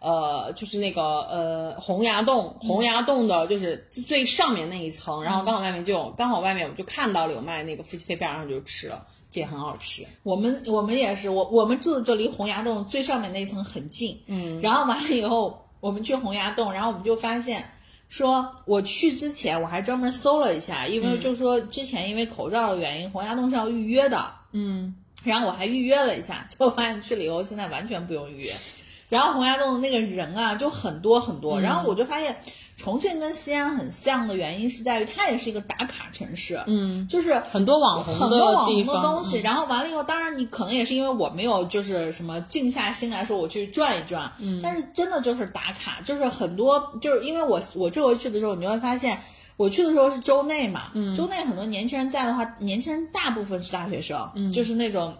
呃，就是那个呃洪崖洞，洪崖洞的就是最上面那一层，然后刚好外面就有，刚好外面我就看到了有卖那个夫妻肺片，然后就吃了，这也很好吃。我们我们也是，我我们住的就离洪崖洞最上面那一层很近，嗯，然后完了以后，我们去洪崖洞，然后我们就发现。说我去之前我还专门搜了一下，因为就说之前因为口罩的原因，洪崖洞是要预约的，嗯，然后我还预约了一下，结果发现去了以后现在完全不用预约，然后洪崖洞的那个人啊就很多很多，然后我就发现。重庆跟西安很像的原因是在于它也是一个打卡城市，嗯，就是很多网红很多网红的东西。然后完了以后，当然你可能也是因为我没有就是什么静下心来说我去转一转，嗯，但是真的就是打卡，就是很多就是因为我我这回去的时候，你就会发现我去的时候是周内嘛，嗯，周内很多年轻人在的话，年轻人大部分是大学生，嗯，就是那种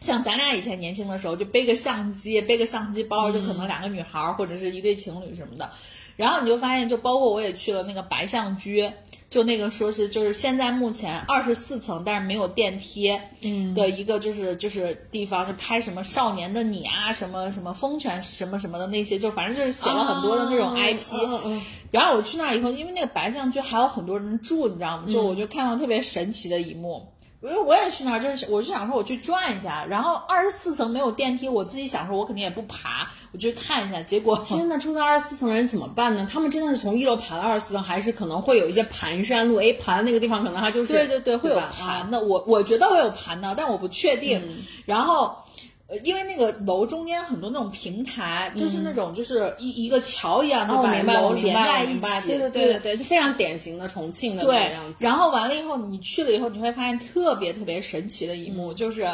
像咱俩以前年轻的时候，就背个相机，背个相机包，就可能两个女孩或者是一对情侣什么的。然后你就发现，就包括我也去了那个白象居，就那个说是就是现在目前二十四层，但是没有电梯，嗯，的一个就是就是地方，就拍什么少年的你啊，什么什么风犬什么什么的那些，就反正就是写了很多的那种 IP。然后我去那以后，因为那个白象居还有很多人住，你知道吗？就我就看到特别神奇的一幕。因为我也去那儿，就是我就想说我去转一下，然后二十四层没有电梯，我自己想说我肯定也不爬，我去看一下。结果天呐，住在二十四层的人怎么办呢？他们真的是从一楼爬到二十四层，还是可能会有一些盘山路？哎，盘那个地方可能它就是对对对，会有盘的。我我觉得会有盘的，但我不确定。然后呃，因为那个楼中间很多那种平台，就是那种就是一一个桥一样，的把楼连在一起。对对对对对，就非常典型的重庆的样子。然后完了以后，你去了以后，你会发现特别特别神奇的一幕，就是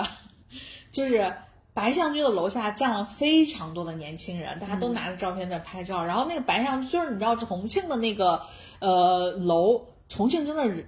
就是白象居的楼下站了非常多的年轻人，大家都拿着照片在拍照。然后那个白象居就是你知道重庆的那个呃楼，重庆真的人，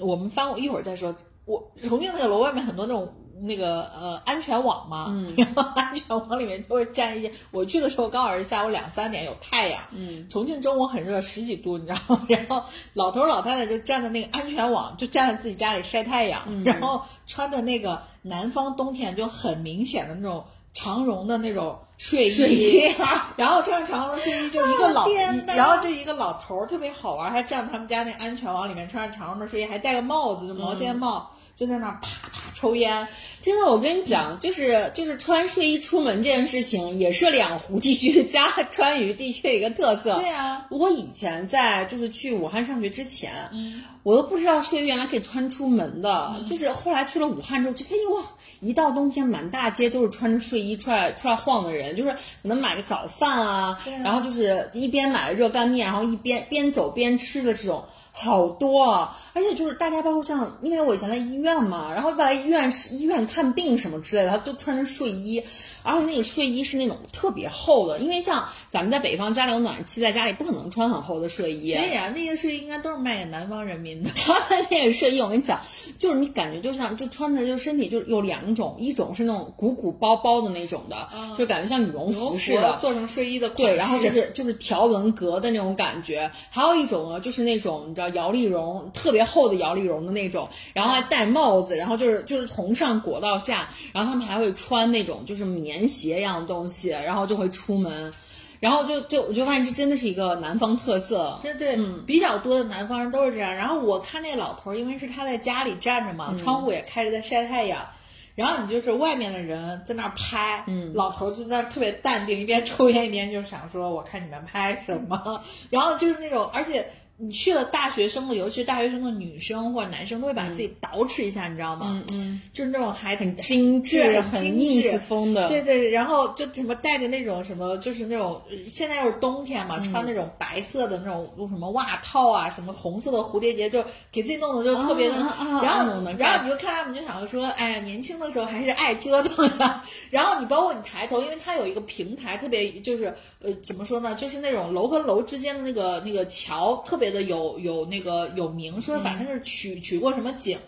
我们翻过一会儿再说。我重庆那个楼外面很多那种。那个呃安全网嘛，然后安全网里面就会站一些。我去的时候刚好是下午两三点有太阳，嗯，重庆中午很热，十几度，你知道吗？然后老头老太太就站在那个安全网，就站在自己家里晒太阳，然后穿的那个南方冬天就很明显的那种长绒的那种睡衣，然后穿着长绒的睡衣，就一个老，然后就一个老头儿特别好玩，还站在他们家那安全网里面，穿着长绒的睡衣，还戴个帽子，就毛线帽。就在那儿啪啪抽烟，真的，我跟你讲，就是就是穿睡衣出门这件事情，也是两湖地区加川渝地区一个特色。对啊，我以前在就是去武汉上学之前，嗯，我都不知道睡衣原来可以穿出门的，就是后来去了武汉之后，就发现哇，一到冬天满大街都是穿着睡衣出来出来晃的人，就是可能买个早饭啊，然后就是一边买热干面，然后一边边走边吃的这种。好多啊，而且就是大家包括像，因为我以前在医院嘛，然后来医院医院看病什么之类的，他都穿着睡衣，而且那个睡衣是那种特别厚的，因为像咱们在北方家里有暖气，在家里不可能穿很厚的睡衣。所以啊，那些睡衣应该都是卖给南方人民的。他们那个睡衣，我跟你讲，就是你感觉就像就穿着就身体就有两种，一种是那种鼓鼓包包的那种的，就感觉像羽绒服似的，做成睡衣的。对，然后就是就是条纹格的那种感觉。还有一种呢，就是那种你知道。摇粒绒特别厚的摇粒绒的那种，然后还戴帽子，然后就是就是从上裹到下，然后他们还会穿那种就是棉鞋一样的东西，然后就会出门，然后就就我就发现这真的是一个南方特色，对对，比较多的南方人都是这样。然后我看那老头，因为是他在家里站着嘛，窗户也开着在晒太阳，然后你就是外面的人在那拍，嗯，老头就在那特别淡定，一边抽烟一边就想说我看你们拍什么，然后就是那种而且。你去了大学生的，尤其是大学生的女生或者男生，都会把自己捯饬一下，你知道吗？嗯嗯，就是那种还很精致、很 ins 风的。对对，然后就什么带着那种什么，就是那种现在又是冬天嘛，穿那种白色的那种什么袜套啊，什么红色的蝴蝶结，就给自己弄的就特别的。然后然后你就看他们就想说，哎呀，年轻的时候还是爱折腾的。然后你包括你抬头，因为它有一个平台，特别就是呃怎么说呢，就是那种楼和楼之间的那个那个桥特别。觉得有有那个有名说，反正是取取过什么景，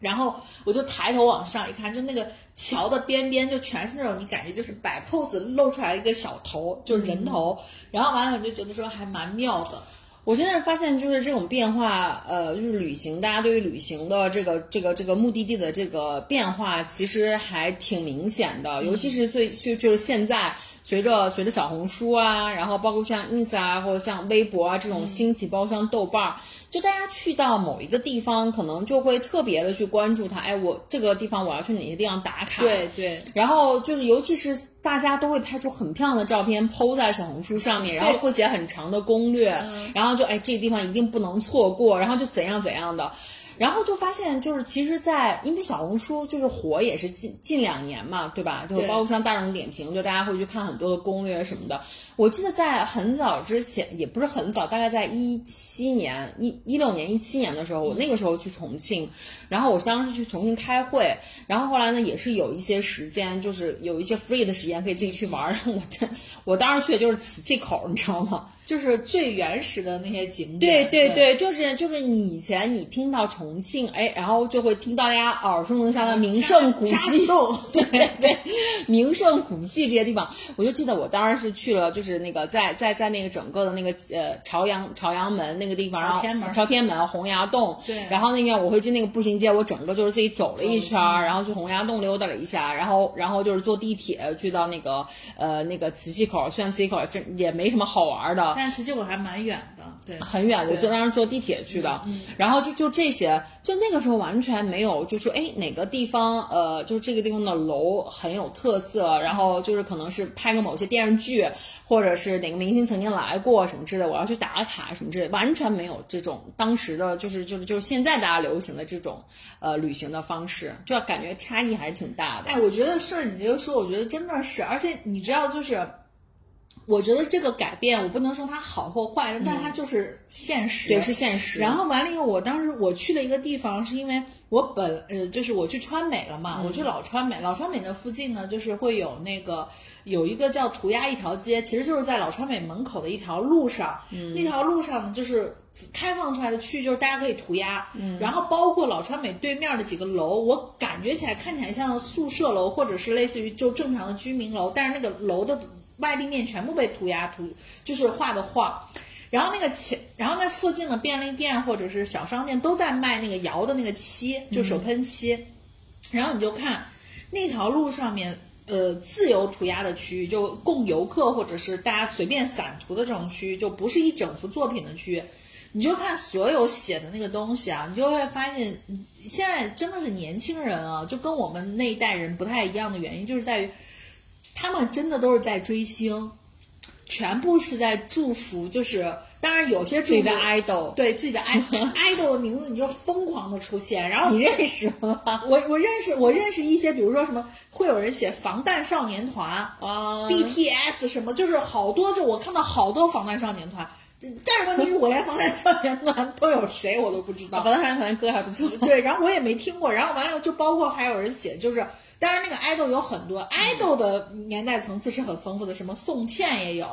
然后我就抬头往上一看，就那个桥的边边就全是那种你感觉就是摆 pose 露出来一个小头，就是人头，然后完了我就觉得说还蛮妙的。我现在发现就是这种变化，呃，就是旅行，大家对于旅行的这个这个这个目的地的这个变化，其实还挺明显的，尤其是最就就是现在。随着随着小红书啊，然后包括像 ins 啊，或者像微博啊这种兴起，包括像豆瓣儿，就大家去到某一个地方，可能就会特别的去关注它。哎，我这个地方我要去哪些地方打卡？对对。然后就是，尤其是大家都会拍出很漂亮的照片，PO 在小红书上面，然后会写很长的攻略，然后就哎，这个地方一定不能错过，然后就怎样怎样的。然后就发现，就是其实，在因为小红书就是火也是近近两年嘛，对吧？就包括像大众点评，就大家会去看很多的攻略什么的。我记得在很早之前，也不是很早，大概在一七年、一一六年、一七年的时候，我那个时候去重庆，然后我当时去重庆开会，然后后来呢，也是有一些时间，就是有一些 free 的时间可以自己去玩。我这，我当时去的就是磁器口，你知道吗？就是最原始的那些景点。对对对，就是就是你以前你听到重庆，哎，然后就会听到大家耳熟能详的名胜古迹，对对对，名胜古迹这些地方，我就记得我当时是去了，就是那个在在在那个整个的那个呃朝阳朝阳门那个地方，然后朝天门、洪崖洞，对，然后那个我会去那个步行街，我整个就是自己走了一圈，然后去洪崖洞溜达了一下，然后然后就是坐地铁去到那个呃那个磁器口，虽然磁器口这也没什么好玩的。但其实我还蛮远的，对，很远，我就当时坐地铁去的，然后就就这些，就那个时候完全没有，就说哎哪个地方呃，就是这个地方的楼很有特色，然后就是可能是拍个某些电视剧，或者是哪个明星曾经来过什么之类的，我要去打卡什么之类的，完全没有这种当时的就是就是就是现在大家流行的这种呃旅行的方式，就感觉差异还是挺大的。哎，我觉得是你这个说，我觉得真的是，而且你知道，就是我觉得这个改变，我不能说它好或坏，但它就是现实，也是现实。然后完了以后，我当时我去了一个地方，是因为我本呃，就是我去川美了嘛，我去老川美，老川美那附近呢，就是会有那个有一个叫涂鸦一条街，其实就是在老川美门口的一条路上，那条路上呢，就是。开放出来的区域就是大家可以涂鸦，嗯，然后包括老川美对面的几个楼，我感觉起来看起来像宿舍楼或者是类似于就正常的居民楼，但是那个楼的外立面全部被涂鸦涂，就是画的画。然后那个前，然后那附近的便利店或者是小商店都在卖那个摇的那个漆，就手喷漆。然后你就看那条路上面，呃，自由涂鸦的区域，就供游客或者是大家随便散涂的这种区域，就不是一整幅作品的区域。你就看所有写的那个东西啊，你就会发现，现在真的是年轻人啊，就跟我们那一代人不太一样的原因，就是在于他们真的都是在追星，全部是在祝福，就是当然有些祝福自己的 idol，对自己的 idol idol 的名字，你就疯狂的出现，然后你认识吗？我我认识我认识一些，比如说什么会有人写防弹少年团啊 BTS 什么，就是好多就我看到好多防弹少年团。但是问题是我连防弹少年团都有谁我都不知道，防弹少年团歌还不错，对，然后我也没听过，然后完了就包括还有人写，就是当然那个 idol 有很多，idol 的年代层次是很丰富的，什么宋茜也有，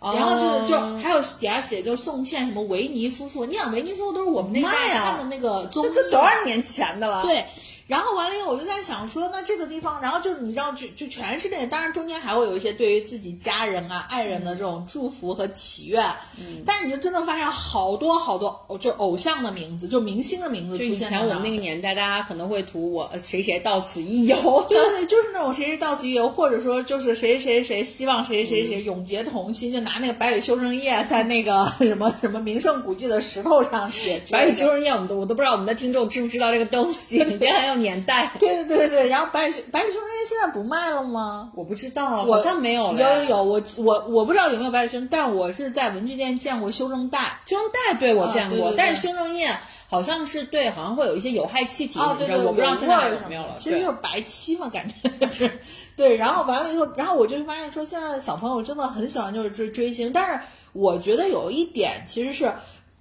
然后就是就还有底下写就宋茜什么维尼夫妇，你想维尼夫妇都是我们那代看的那个综艺，这这多少年前的了？对。然后完了以后，我就在想说，那这个地方，然后就你知道，就就全是那个，当然中间还会有一些对于自己家人啊、爱人的这种祝福和祈愿。嗯，但是你就真的发现好多好多，就偶像的名字，就明星的名字出现。就以前我们那个年代，大家可能会图我谁谁到此一游。对对对，就是那种谁谁到此一游，或者说就是谁谁谁希望谁谁谁永结同心，就拿那个百里修正液在那个什么什么名胜古迹的石头上写。百里修正液，我们都我都不知道我们的听众知不知道这个东西，这还有年代。对对对对，然后白雪白雪修生液现在不卖了吗？我不知道，好像没有了。有有有，我我我不知道有没有白雪修生，但我是在文具店见过修正带。修正带对我见过，对对对但是修正液好像是对，好像会有一些有害气体。哦，对对，我不知道现在有什没有了。其实就是白漆嘛，感觉就是。对，然后完了以后，然后我就发现说，现在的小朋友真的很喜欢就是追追星，但是我觉得有一点其实是。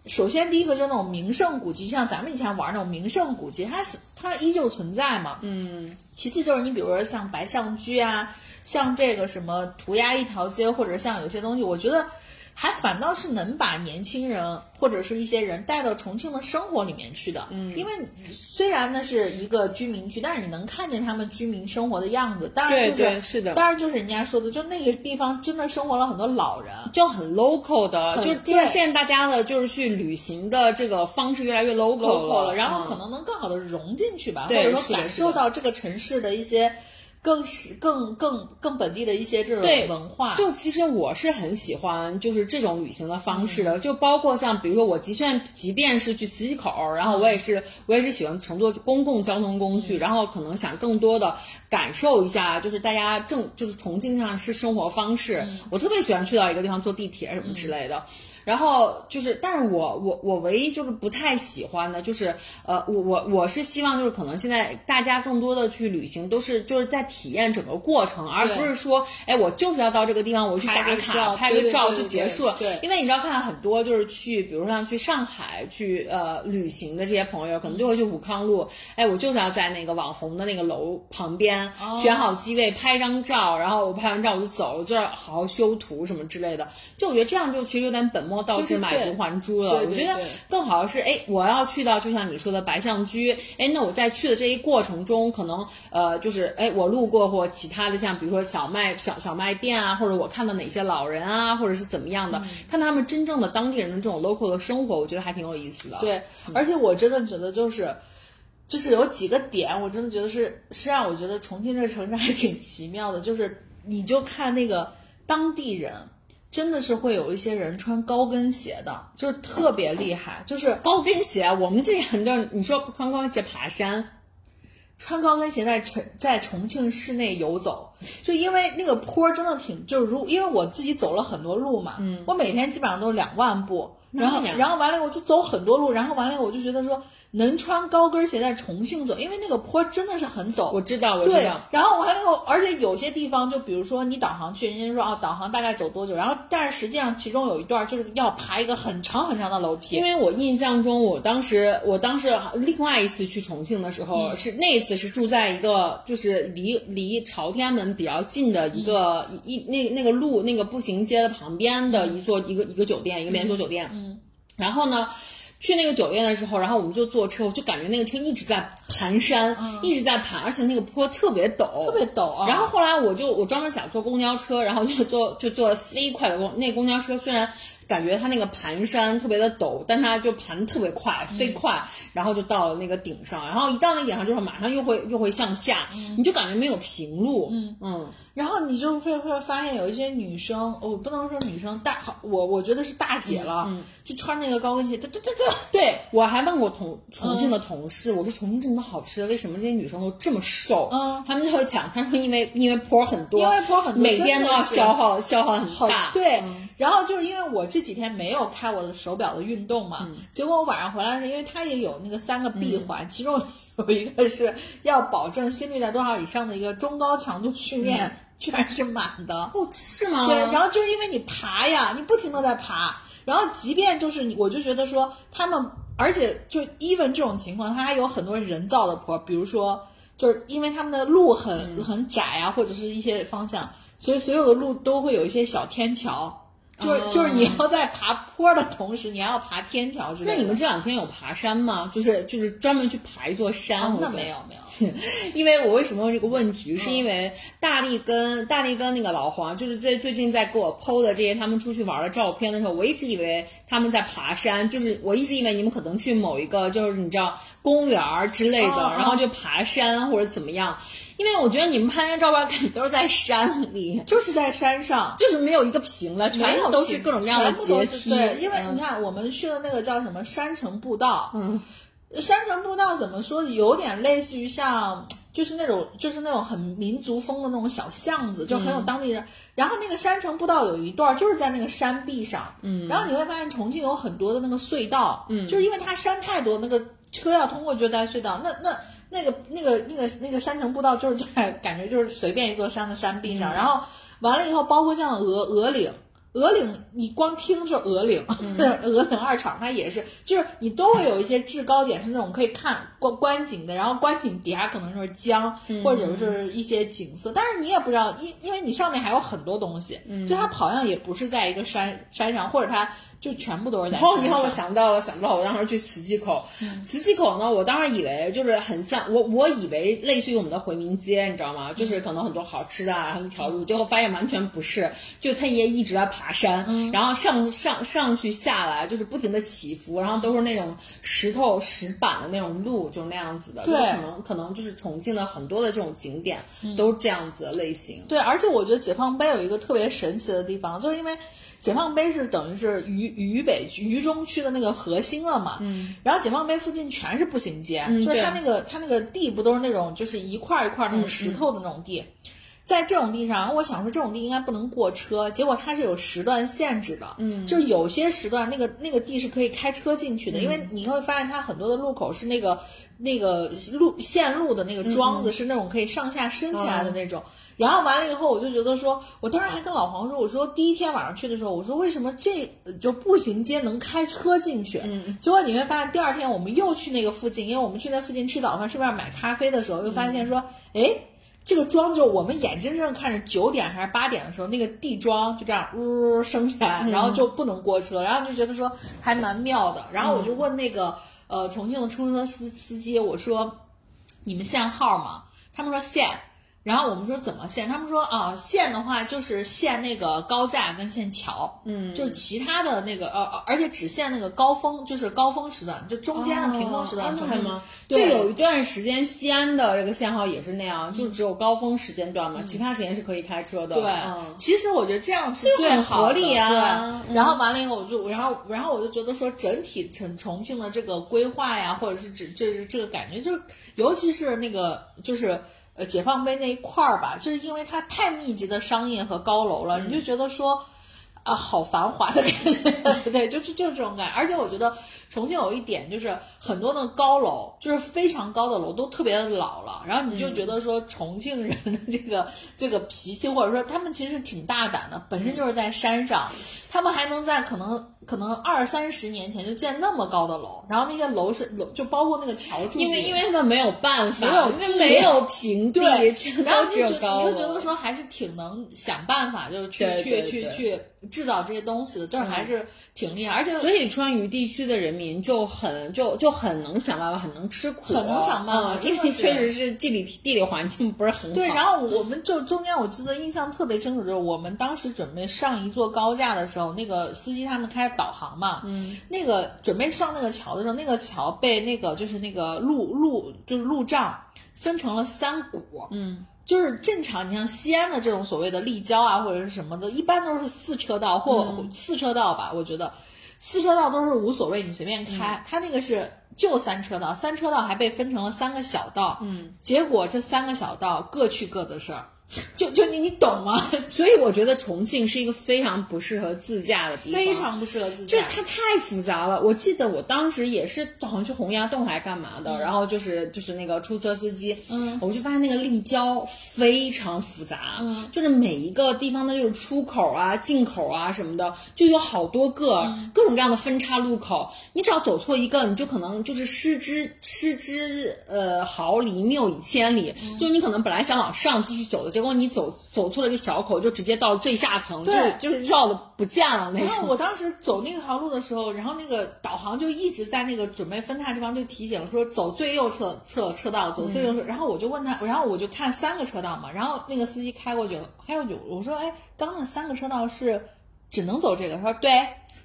首先，第一个就是那种名胜古迹，像咱们以前玩那种名胜古迹，它是它依旧存在嘛。嗯。其次就是你比如说像白象居啊，像这个什么涂鸦一条街，或者像有些东西，我觉得还反倒是能把年轻人或者是一些人带到重庆的生活里面去的。嗯。因为虽然那是一个居民区，但是你能看见他们居民生活的样子。当然就是对对是的当然就是人家说的，就那个地方真的生活了很多老人。就很 local 的，很就因为现在大家的就是去旅行的这个方式越来越 local local 了，然后嗯可能能更好的融进去吧，或者说感受到这个城市的一些更是更更更本地的一些这种文化。就其实我是很喜欢就是这种旅行的方式嗯的，就包括像比如说我即便即便是去磁器口，然后我也是我也是喜欢乘坐公共交通工嗯具，然后可能想更多的感受一下，就是大家正就是重庆上是生活方式，嗯我特别喜欢去到一个地方坐地铁什么之类的。然后就是，但是我我我唯一就是不太喜欢的，就是呃，我我我是希望就是可能现在大家更多的去旅行都是就是在体验整个过程，而不是说，哎，我就是要到这个地方，我去打卡拍个照就结束了。对因为你知道，看很多就是去，比如像去上海去呃旅行的这些朋友，可能就会去武康路，哎，我就是要在那个网红的那个楼旁边、哦选好机位拍张照，然后我拍完照我就走，就要好好修图什么之类的。就我觉得这样就其实有点本末倒置、对对对买椟还珠了。我觉得更好的是，哎，我要去到就像你说的白象居，哎，那我在去的这一过程中，可能呃就是哎我路过或其他的像比如说小卖小小卖店啊，或者我看到哪些老人啊，或者是怎么样嗯的，看他们真正的当地人的这种 local 的生活，我觉得还挺有意思的。对，而且我真的觉得就是。就是有几个点，我真的觉得是是让我觉得重庆这个城市还挺奇妙的。就是你就看那个当地人，真的是会有一些人穿高跟鞋的，就是特别厉害，就是高跟鞋。我们这很多，你说穿高跟鞋爬山，穿高跟鞋在重在重庆市内游走，就因为那个坡真的挺，就是如因为我自己走了很多路嘛，嗯，我每天基本上都是两万步，然后然后完了我就走很多路，然后完了我就觉得说。能穿高跟鞋在重庆走，因为那个坡真的是很陡。我知道，我知道。然后我还那个，而且有些地方，就比如说你导航去，人家说啊，导航大概走多久？然后，但是实际上其中有一段就是要爬一个很长很长的楼梯。因为我印象中，我当时我当时另外一次去重庆的时候，是那一次是住在一个就是离离朝天门比较近的一个一那那个路那个步行街的旁边的一座一个一个酒店，一个连锁酒店。嗯，然后呢？去那个酒店的时候，然后我们就坐车，我就感觉那个车一直在盘山，一直在盘，而且那个坡特别陡，特别陡啊。然后后来我就我专门想坐公交车，然后就坐就坐飞快的公那公交车，虽然感觉它那个盘山特别的陡，但它就盘特别快，飞快，然后就到了那个顶上，然后一到那顶上就是马上又会又会向下，你就感觉没有平路，嗯。嗯。然后你就会会发现有一些女生，我不能说女生大，我我觉得是大姐了，就穿那个高跟鞋，对对对对，对我还问过同重庆的同事，我说重庆这么多好吃的，为什么这些女生都这么瘦？嗯，他们就会讲，他说因为因为坡很多，因为坡很多，每天都要消耗消耗很大。对，然后就是因为我这几天没有开我的手表的运动嘛，结果我晚上回来是因为它也有那个三个闭环，其中有一个是要保证心率在多少以上的一个中高强度训练。居然是满的哦，是吗？对，然后就是因为你爬呀，你不停的在爬，然后即便就是你，我就觉得说他们，而且就 even 这种情况，它还有很多人造的坡，比如说就是因为他们的路很很窄啊，或者是一些方向，所以所有的路都会有一些小天桥。就是就是你要在爬坡的同时，你还要爬天桥之类的。那你们这两天有爬山吗？就是就是专门去爬一座山？那没有没有，因为我为什么问这个问题？是因为大力跟大力跟那个老黄，就是在最近在给我 PO 的这些他们出去玩的照片的时候，我一直以为他们在爬山，就是我一直以为你们可能去某一个就是你知道公园之类的，然后就爬山或者怎么样。因为我觉得你们拍那照片肯定都是在山里，就是在山上，就是没有一个平的，全都是各种各样的阶梯。对，因为你看我们去的那个叫什么山城步道，嗯，山城步道怎么说，有点类似于像，就是那种就是那种很民族风的那种小巷子，就很有当地人。然后那个山城步道有一段就是在那个山壁上，嗯，然后你会发现重庆有很多的那个隧道，嗯，就是因为它山太多，那个车要通过就在隧道，那那。那个、那个、那个、那个山城步道就是在感觉就是随便一座山的山壁上，然后完了以后，包括像鹅鹅岭。鹅岭，你光听是鹅岭，鹅岭二厂，它也是，就是你都会有一些制高点是那种可以看观观景的，然后观景底下可能就是江或者是一些景色，但是你也不知道，因因为你上面还有很多东西，就它好像也不是在一个山山上，或者它就全部都是在。然后你看，我想到了，想到了，我当时去磁器口，磁器口呢，我当时以为就是很像我，我以为类似于我们的回民街，你知道吗？就是可能很多好吃的，然后一条路，结果发现完全不是，就它也一直在爬。爬山，然后上上上去下来，就是不停的起伏，然后都是那种石头石板的那种路，就那样子的。对，可能可能就是重庆的很多的这种景点都是这样子的类型。对，而且我觉得解放碑有一个特别神奇的地方，就是因为解放碑是等于是渝渝北渝中区的那个核心了嘛。嗯。然后解放碑附近全是步行街，就是它那个它那个地不都是那种就是一块一块那种石头的那种地。在这种地上，我想说这种地应该不能过车，结果它是有时段限制的，嗯，就有些时段那个那个地是可以开车进去的，因为你会发现它很多的路口是那个那个路线路的那个桩子是那种可以上下升起来的那种。然后完了以后，我就觉得说，我当时还跟老黄说，我说第一天晚上去的时候，我说为什么这就步行街能开车进去？嗯，结果你会发现第二天我们又去那个附近，因为我们去那附近吃早饭，顺便买咖啡的时候，又发现说，哎。这个桩就我们眼睁睁看着九点还是八点的时候，那个地桩就这样呜升起来，然后就不能过车，然后就觉得说还蛮妙的。然后我就问那个呃重庆的出租车司司机，我说你们限号吗？他们说限。然后我们说怎么限？他们说啊，限的话就是限那个高架跟限桥，嗯，就是其他的那个呃，而且只限那个高峰，就是高峰时段，就中间的平峰时段。安吗？就有一段时间西安的这个限号也是那样，就只有高峰时间段嘛，其他时间是可以开车的。对，其实我觉得这样是最合理啊。然后完了以后，我就然后然后我就觉得说，整体重重庆的这个规划呀，或者是指就是这个感觉，就尤其是那个就是。呃，解放碑那一块儿吧，就是因为它太密集的商业和高楼了，你就觉得说，啊，好繁华的感觉，对，就是就是这种感觉。而且我觉得重庆有一点就是很多的高楼，就是非常高的楼都特别的老了，然后你就觉得说重庆人的这个这个脾气，或者说他们其实挺大胆的，本身就是在山上，他们还能在可能。可能二三十年前就建那么高的楼，然后那些楼是楼，就包括那个桥柱，因为因为他们没有办法，没有因为没有平地，然后你就你就觉得说还是挺能想办法，就是去去去去制造这些东西的，就是还是挺厉害。而且所以川渝地区的人民就很就就很能想办法，很能吃苦，很能想办法。因为确实是地理地理环境不是很好。对，然后我们就中间我记得印象特别清楚，就是我们当时准备上一座高架的时候，那个司机他们开。导航嘛，嗯，那个准备上那个桥的时候，那个桥被那个就是那个路路就是路障分成了三股，嗯，就是正常你像西安的这种所谓的立交啊或者是什么的，一般都是四车道或四车道吧，我觉得四车道都是无所谓，你随便开。他那个是就三车道，三车道还被分成了三个小道，嗯，结果这三个小道各去各的事儿。就就你你懂吗？所以我觉得重庆是一个非常不适合自驾的地方，非常不适合自驾，就是它太复杂了。我记得我当时也是好像去洪崖洞还干嘛的，然后就是就是那个出租车司机，嗯，我就发现那个立交非常复杂，嗯，就是每一个地方的就是出口啊、进口啊什么的，就有好多个各种各样的分叉路口，你只要走错一个，你就可能就是失之失之呃毫厘，谬以千里。就你可能本来想往上继续走的。结果你走走错了一个小口，就直接到最下层，就就是绕的不见了那种。然后我当时走那条路的时候，然后那个导航就一直在那个准备分叉地方就提醒说走最右侧侧车道，走最右侧。然后我就问他，然后我就看三个车道嘛，然后那个司机开过去了，开过去，我说哎，刚刚三个车道是只能走这个？他说对，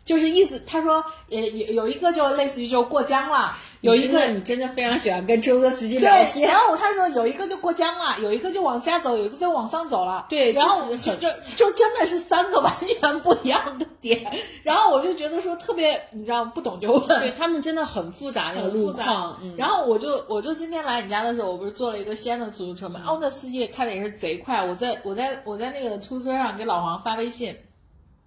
就是意思他说呃有有一个就类似于就过江了。有一个你真的非常喜欢跟出租车司机聊天，然后他说有一个就过江了，有一个就往下走，有一个就往上走了。对，然后就就就真的是三个完全不一样的点。然后我就觉得说特别，你知道不懂就问。对他们真的很复杂那个路况。然后我就我就今天来你家的时候，我不是坐了一个西安的出租车嘛？哦，那司机开的也是贼快。我在我在我在那个出租车上给老黄发微信。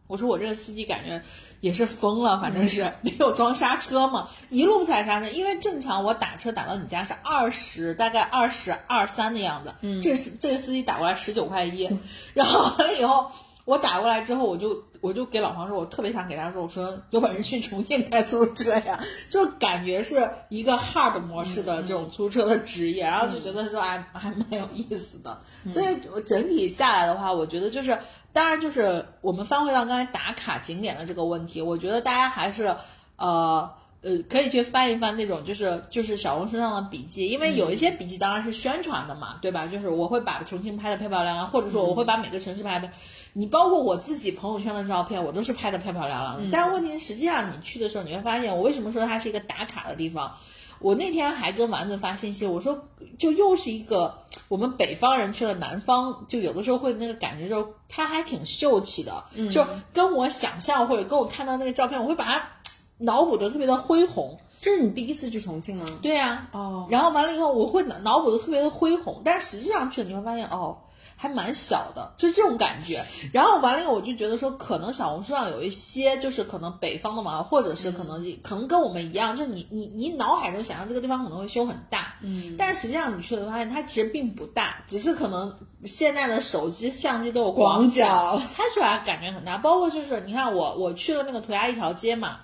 我说我这个司机感觉也是疯了，反正是没有装刹车嘛，一路踩刹车。因为正常我打车打到你家是二十，大概二十二三的样子。嗯，这是这个司机打过来十九块一，然后完了以后。我打过来之后，我就我就给老黄说，我特别想给他说，我说有本事去重庆开出租车呀，就感觉是一个 hard 模式的这种出租车的职业，然后就觉得说还还蛮有意思的。所以整体下来的话，我觉得就是，当然就是我们翻回到刚才打卡景点的这个问题，我觉得大家还是呃。呃，可以去翻一翻那种，就是就是小红书上的笔记，因为有一些笔记当然是宣传的嘛，对吧？就是我会把重庆拍的漂漂亮亮，或者说我会把每个城市拍的，你包括我自己朋友圈的照片，我都是拍的漂漂亮亮的。但是问题实际上你去的时候，你会发现，我为什么说它是一个打卡的地方？我那天还跟丸子发信息，我说就又是一个我们北方人去了南方，就有的时候会那个感觉，就它还挺秀气的，就跟我想象或者跟我看到那个照片，我会把它。脑补的特别的恢宏，这是你第一次去重庆吗？对呀，哦，然后完了以后，我会脑脑补的特别的恢宏，但实际上去了你会发现，哦。还蛮小的，就这种感觉。然后完了以后，我就觉得说，可能小红书上有一些，就是可能北方的网友，或者是可能可能跟我们一样，就是你你你脑海中想象这个地方可能会修很大，嗯，但实际上你去了发现它其实并不大，只是可能现在的手机相机都有广角，拍出来感觉很大。包括就是你看我我去了那个涂鸦一条街嘛。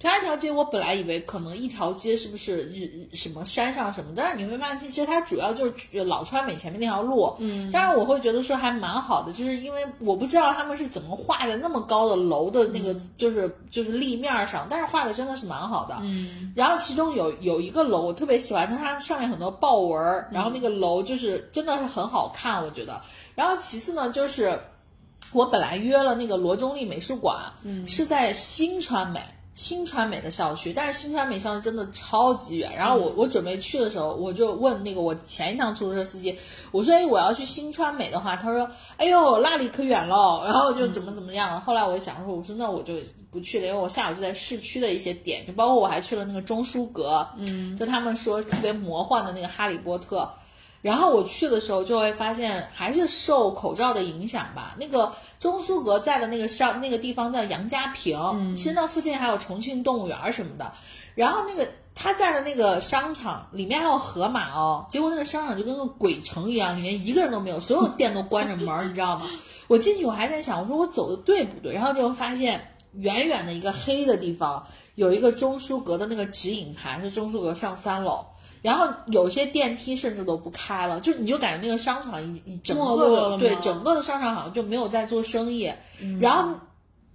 平安条街我本来以为可能一条街是不是日什么山上什么，但是你会发现其实它主要就是老川美前面那条路。嗯，当然我会觉得说还蛮好的，就是因为我不知道他们是怎么画的那么高的楼的那个就是就是立面上，但是画的真的是蛮好的。嗯，然后其中有有一个楼我特别喜欢，它上面很多豹纹，然后那个楼就是真的是很好看，我觉得。然后其次呢，就是我本来约了那个罗中立美术馆，嗯，是在新川美新川美的校区，但是新川美校区真的超级远。然后我我准备去的时候，我就问那个我前一趟出租车司机，我说哎我要去新川美的话，他说哎呦那里可远喽，然后就怎么怎么样了。后来我想说，我说那我就不去了，因为我下午就在市区的一些点，就包括我还去了那个中书阁，嗯，就他们说特别魔幻的那个哈利波特。然后我去的时候就会发现，还是受口罩的影响吧。那个钟书阁在的那个商那个地方叫杨家坪，其实那附近还有重庆动物园什么的。然后那个他在的那个商场里面还有河马哦，结果那个商场就跟个鬼城一样，里面一个人都没有，所有店都关着门，你知道吗？我进去我还在想，我说我走的对不对？然后就发现远远的一个黑的地方有一个钟书阁的那个指引牌，是钟书阁上三楼。然后有些电梯甚至都不开了，就你就感觉那个商场一一整个的对整个的商场好像就没有在做生意。然后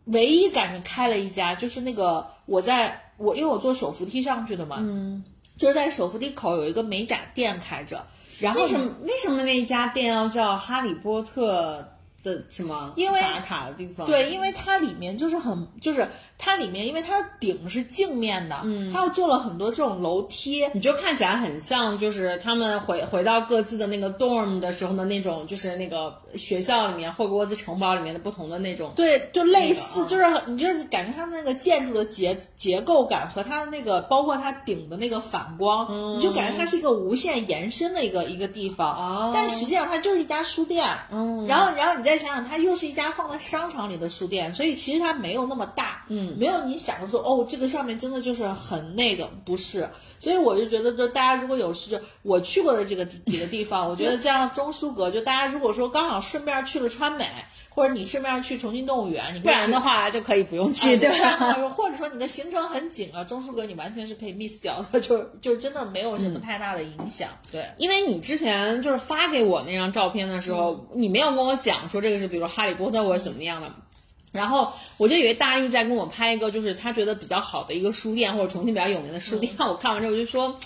唯一感觉开了一家，就是那个我在我因为我坐手扶梯上去的嘛，嗯，就是在手扶梯口有一个美甲店开着。然后为什么为什么那一家店要叫哈利波特的什么？因为打卡的地方。对，因为它里面就是很就是。它里面，因为它的顶是镜面的，嗯，它又做了很多这种楼梯，你就看起来很像，就是他们回回到各自的那个 dorm 的时候的那种，就是那个学校里面霍格沃兹城堡里面的不同的那种，对，就类似，就是你就是感觉它那个建筑的结结构感和它的那个，包括它顶的那个反光，你就感觉它是一个无限延伸的一个一个地方，哦，但实际上它就是一家书店，嗯，然后然后你再想想，它又是一家放在商场里的书店，所以其实它没有那么大，嗯。没有你想的说哦，这个上面真的就是很那个，不是，所以我就觉得，就大家如果有事，我去过的这个几个地方，我觉得 这样中书阁，就大家如果说刚好顺便去了川美，或者你顺便去重庆动物园，你不然的话就可以不用去，对吧？或者说你的行程很紧了，中书阁你完全是可以 miss 掉的，就就真的没有什么太大的影响。对，因为你之前就是发给我那张照片的时候，你没有跟我讲说这个是比如哈利波特或者怎么样的。然后我就以为大义在跟我拍一个，就是他觉得比较好的一个书店，或者重庆比较有名的书店。我看完之后我就说。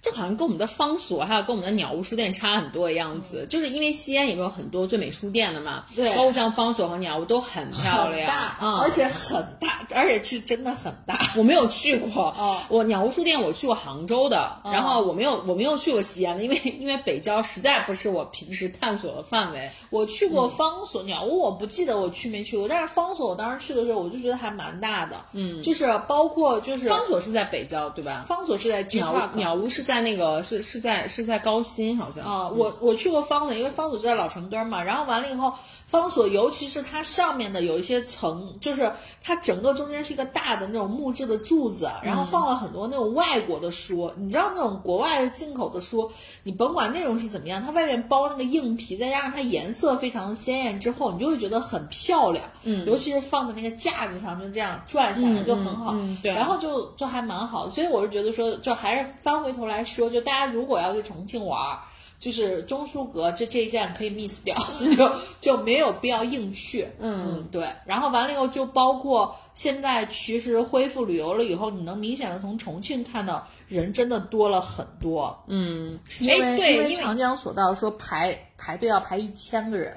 这好像跟我们的方所还有跟我们的鸟屋书店差很多的样子，就是因为西安也有很多最美书店的嘛，对，包括像方所和鸟屋都很漂亮，嗯，而且很大，而且是真的很大。我没有去过，我鸟屋书店我去过杭州的，然后我没有我没有去过西安的，因为因为北郊实在不是我平时探索的范围。我去过方所鸟屋，我不记得我去没去过，但是方所我当时去的时候，我就觉得还蛮大的，嗯，就是包括就是方所是在北郊对吧？方所是在鸟鸟屋是在那个是是在是在高新好像啊，我我去过方所，因为方所就在老城根嘛。然后完了以后，方所尤其是它上面的有一些层，就是它整个中间是一个大的那种木质的柱子，然后放了很多那种外国的书。你知道那种国外的进口的书，你甭管内容是怎么样，它外面包那个硬皮，再加上它颜色非常的鲜艳之后，你就会觉得很漂亮。嗯，尤其是放在那个架子上，就这样转下来就很好。对，然后就就还蛮好。所以我是觉得说，就还是翻回头来说，就大家。如果要去重庆玩，就是中书阁这这一站可以 miss 掉，就就没有必要硬去。嗯，对。然后完了以后，就包括现在其实恢复旅游了以后，你能明显的从重庆看到人真的多了很多。嗯，因为因为长江索道说排排队要排一千个人。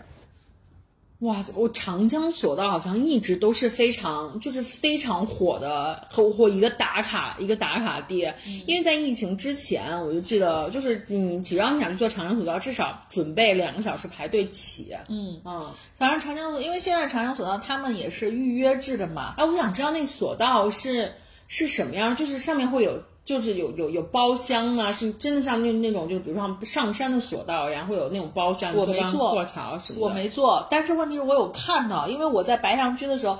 哇塞！我长江索道好像一直都是非常就是非常火的，或或一个打卡一个打卡地。因为在疫情之前，我就记得就是你只要你想去坐长江索道，至少准备两个小时排队起。嗯嗯，反正长江索，因为现在长江索道他们也是预约制的嘛。哎，我想知道那索道是是什么样，就是上面会有。就是有有有包厢啊，是真的像那那种，就比如说上山的索道一样，会有那种包厢。我没坐过桥什么的。我没坐，但是问题是我有看到，因为我在白象居的时候，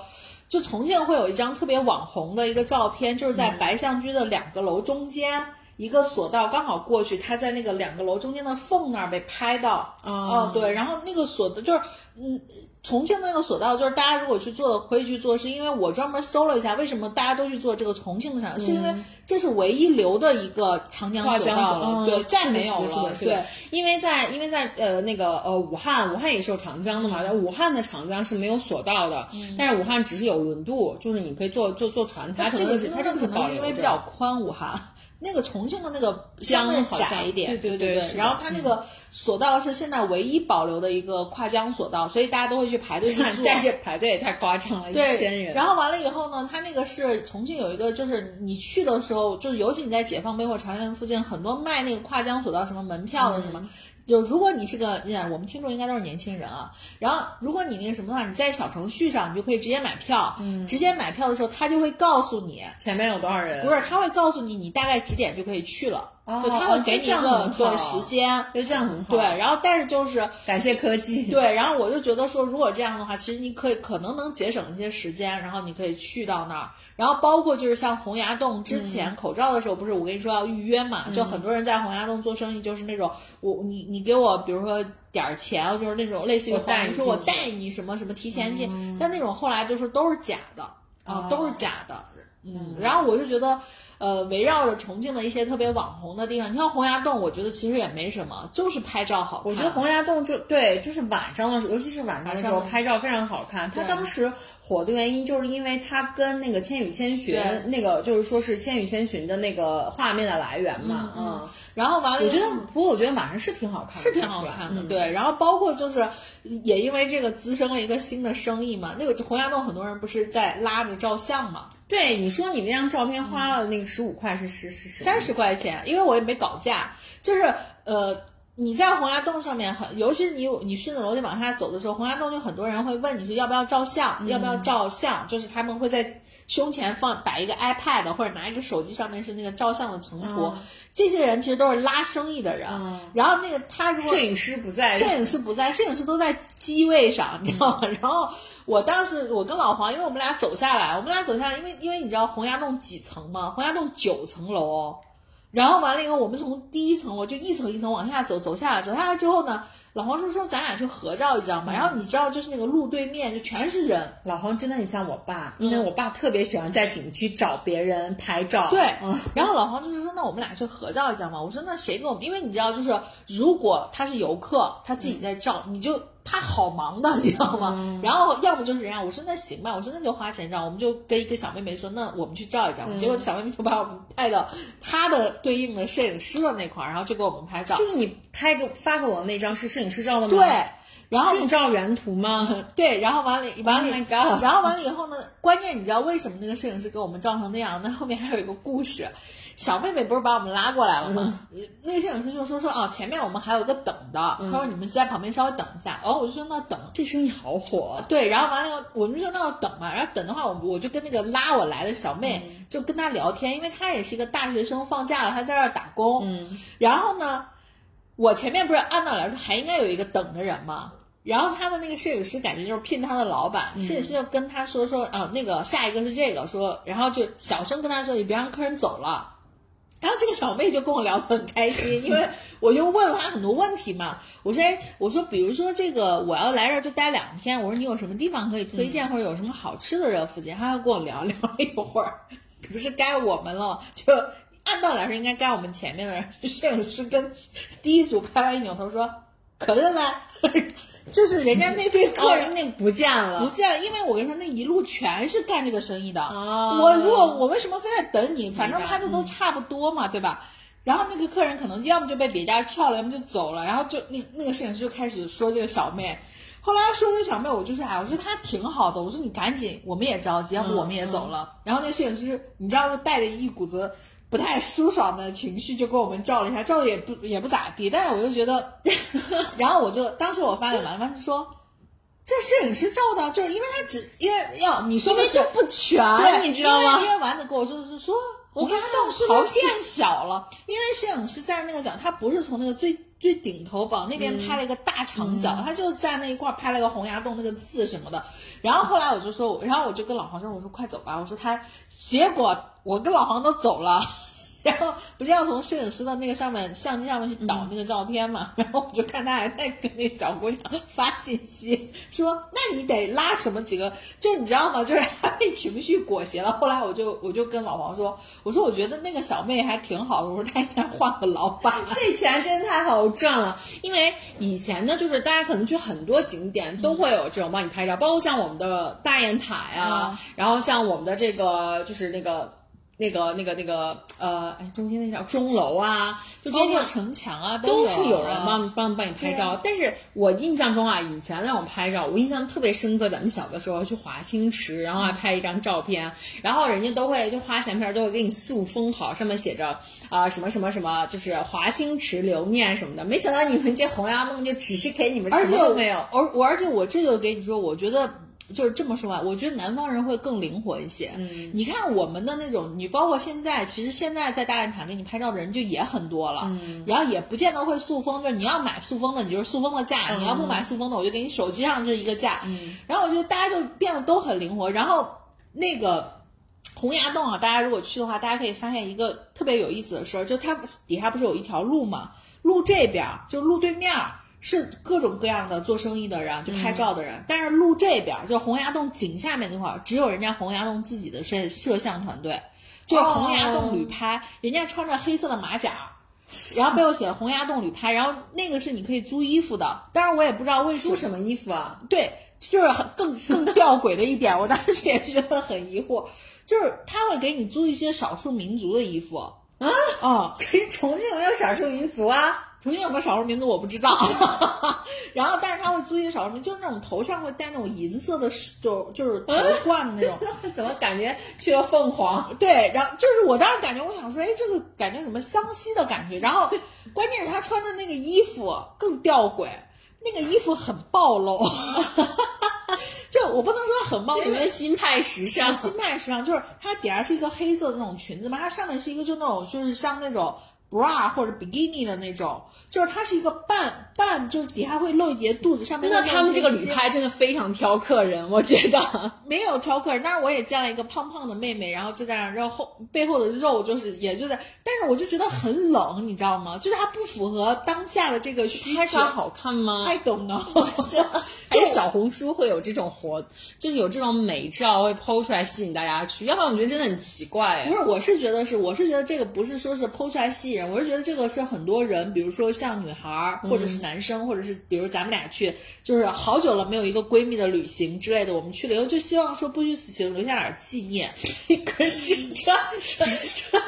就重庆会有一张特别网红的一个照片，就是在白象居的两个楼中间，一个索道刚好过去，他在那个两个楼中间的缝那儿被拍到。哦，对，然后那个索的，就是嗯。重庆那个索道，就是大家如果去做的，可以去做，是因为我专门搜了一下，为什么大家都去做这个重庆的长江，是因为这是唯一留的一个长江索道了，对，再没有了，对，因为在因为在呃那个呃武汉，武汉也是有长江的嘛，但武汉的长江是没有索道的，但是武汉只是有轮渡，就是你可以坐坐坐船，它这个是它这个可能因为比较宽，武汉。那个重庆的那个相对窄一点，对对对。然后它那个索道是现在唯一保留的一个跨江索道，所以大家都会去排队去 坐。但是排队也太夸张了，一千人。然后完了以后呢，它那个是重庆有一个，就是你去的时候，就是尤其你在解放碑或朝阳附近，很多卖那个跨江索道什么门票的什么。就如果你是个，我们听众应该都是年轻人啊。然后，如果你那个什么的话，你在小程序上，你就可以直接买票。嗯，直接买票的时候，他就会告诉你前面有多少人。不是，他会告诉你你大概几点就可以去了。就他会给你一个对时间，就这样很好。对，然后但是就是感谢科技。对，然后我就觉得说，如果这样的话，其实你可以可能能节省一些时间，然后你可以去到那儿。然后包括就是像洪崖洞之前口罩的时候，不是我跟你说要预约嘛？就很多人在洪崖洞做生意，就是那种我你你给我比如说点儿钱，就是那种类似于你说我带你什么什么提前进，但那种后来就是都是假的啊，都是假的。嗯，然后我就觉得。呃，围绕着重庆的一些特别网红的地方，你像洪崖洞，我觉得其实也没什么，就是拍照好看。我觉得洪崖洞就对，就是晚上的时候，尤其是晚上的时候拍照非常好看。它当时火的原因，就是因为它跟那个《千与千寻》那个，就是说是《千与千寻》的那个画面的来源嘛。嗯。然后完了，我觉得，不过我觉得晚上是挺好看的，是挺好看的。对，然后包括就是，也因为这个滋生了一个新的生意嘛。那个洪崖洞很多人不是在拉着照相嘛？对，你说你那张照片花了那个十五块是十十三十块钱，因为我也没搞价。就是呃，你在洪崖洞上面很，尤其是你你顺着楼梯往下走的时候，洪崖洞就很多人会问你说要不要照相，要不要照相，就是他们会在。胸前放摆一个 iPad 或者拿一个手机，上面是那个照相的成果。这些人其实都是拉生意的人。然后那个他如果摄影师不在，摄影师不在，摄影师都在机位上，你知道吗？然后我当时我跟老黄，因为我们俩走下来，我们俩走下来，因为因为你知道洪崖洞几层吗？洪崖洞九层楼。然后完了以后，我们从第一层楼就一层一层往下走，走下来，走下来之后呢？老黄就：“说咱俩去合照一张吧。”然后你知道，就是那个路对面就全是人。老黄真的很像我爸，因为我爸特别喜欢在景区找别人拍照。对，然后老黄就是说：“那我们俩去合照一张吧。”我说：“那谁跟我们？因为你知道，就是如果他是游客，他自己在照，你就。”他好忙的，你知道吗？然后要么就是这样，我说那行吧，我说那就花钱照，我们就跟一个小妹妹说，那我们去照一张。结果小妹妹就把我们带到她的对应的摄影师的那块儿，然后就给我们拍照。就是你拍给发给我那张是摄影师照的吗？对，然后你照原图吗？对，然后完了完了，然后完了以后呢？关键你知道为什么那个摄影师给我们照成那样？那后面还有一个故事。小妹妹不是把我们拉过来了吗？那个摄影师就说说哦，前面我们还有个等的，他说你们在旁边稍微等一下。然后我就说那等，这生意好火。对，然后完了，我们就说那要等嘛。然后等的话，我我就跟那个拉我来的小妹就跟她聊天，因为她也是一个大学生，放假了，她在这儿打工。嗯。然后呢，我前面不是按道理来说还应该有一个等的人吗？然后他的那个摄影师感觉就是骗他的老板，摄影师就跟他说说啊，那个下一个是这个，说然后就小声跟他说，你别让客人走了。然后这个小妹就跟我聊得很开心，因为我就问了她很多问题嘛。我说，哎，我说，比如说这个我要来这儿就待两天，我说你有什么地方可以推荐，或者有什么好吃的这附近？她要跟我聊 聊了一会儿，不是该我们了，就按道理来说应该该我们前面的人，摄影师跟第一组拍完一扭头说，可乐呢。就是人家那边客人那不见了，不见了，因为我跟你说那一路全是干这个生意的。我如果我为什么非得等你？反正拍的都差不多嘛，对吧？然后那个客人可能要么就被别家撬了，要么就走了。然后就那那个摄影师就开始说这个小妹。后来说这个小妹，我就是哎，我说她挺好的，我说你赶紧，我们也着急，要不我们也走了。然后那摄影师你知道就带着一股子。不太舒爽的情绪就给我们照了一下，照的也不也不咋地，但是我就觉得，然后我就当时我发给丸丸子说，这摄影师照的，就因为他只因为要你说的是不全，你知道吗？因为丸子跟我说的是说，我看他洞是不是变小了？因为摄影师在那个角，他不是从那个最最顶头往那边拍了一个大长角，他就在那一块拍了个洪崖洞那个字什么的。然后后来我就说，然后我就跟老黄说，我说快走吧，我说他，结果我跟老黄都走了。然后不是要从摄影师的那个上面相机上面去导那个照片嘛？然后我就看他还在跟那小姑娘发信息，说那你得拉什么几个？就你知道吗？就是他被情绪裹挟了。后来我就我就跟老黄说，我说我觉得那个小妹还挺好的，我说她应该换个老板。这钱真的太好赚了，因为以前呢，就是大家可能去很多景点都会有这种帮你拍照，包括像我们的大雁塔呀，然后像我们的这个就是那个。那个、那个、那个，呃，哎，中间那叫钟楼啊，就包括城墙啊，都是有人帮帮帮你拍照。但是我印象中啊，以前那种拍照，我印象特别深刻。咱们小的时候去华清池，然后还拍一张照片，然后人家都会就花钱片都会给你塑封好，上面写着啊什么什么什么，就是华清池留念什么的。没想到你们这洪崖梦就只是给你们什么都没有。而我而且我这就给你说，我觉得。就是这么说吧，我觉得南方人会更灵活一些。嗯，你看我们的那种，你包括现在，其实现在在大雁塔给你拍照的人就也很多了。嗯，然后也不见得会塑封，就是你要买塑封的，你就是塑封的价；你要不买塑封的，我就给你手机上就是一个价。嗯，然后我觉得大家就变得都很灵活。然后那个洪崖洞啊，大家如果去的话，大家可以发现一个特别有意思的事儿，就它底下不是有一条路嘛？路这边就路对面。是各种各样的做生意的人，就拍照的人。但是路这边，就洪崖洞井下面那块儿，只有人家洪崖洞自己的摄摄像团队，就是洪崖洞旅拍。人家穿着黑色的马甲，然后背后写洪崖洞旅拍，然后那个是你可以租衣服的。当然我也不知道为什么租什么衣服啊？对，就是很更更吊诡的一点，我当时也觉得很疑惑，就是他会给你租一些少数民族的衣服啊啊，可是重庆没有少数民族啊。重庆有没有少数民族我不知道，然后但是他会租一些少数民族，就是那种头上会戴那种银色的，就就是头冠的那种，怎么感觉去了凤凰？对，然后就是我当时感觉，我想说，哎，这个感觉什么湘西的感觉，然后 关键是他穿的那个衣服更吊诡，那个衣服很暴露，就我不能说很暴露，因为新派时尚，新派时尚就是它底下是一个黑色的那种裙子嘛，它上面是一个就那种就是像那种。Bra 或者 bikini 的那种，就是它是一个半半，就是底下会露一截肚子，上面那他们这个旅拍真的非常挑客人，我觉得 没有挑客人，但是我也见了一个胖胖的妹妹，然后就在那，然后后背后的肉就是也就在，但是我就觉得很冷，你知道吗？就是它不符合当下的这个需求。好看吗？I don't know。就小红书会有这种活，就是有这种美照会剖出来吸引大家去，要不然我觉得真的很奇怪。不是，我是觉得是，我是觉得这个不是说是剖出来吸引。我是觉得这个是很多人，比如说像女孩儿，或者是男生，或者是比如咱们俩去，就是好久了没有一个闺蜜的旅行之类的，我们去了以后就希望说不虚此行，留下点纪念。可是穿穿穿，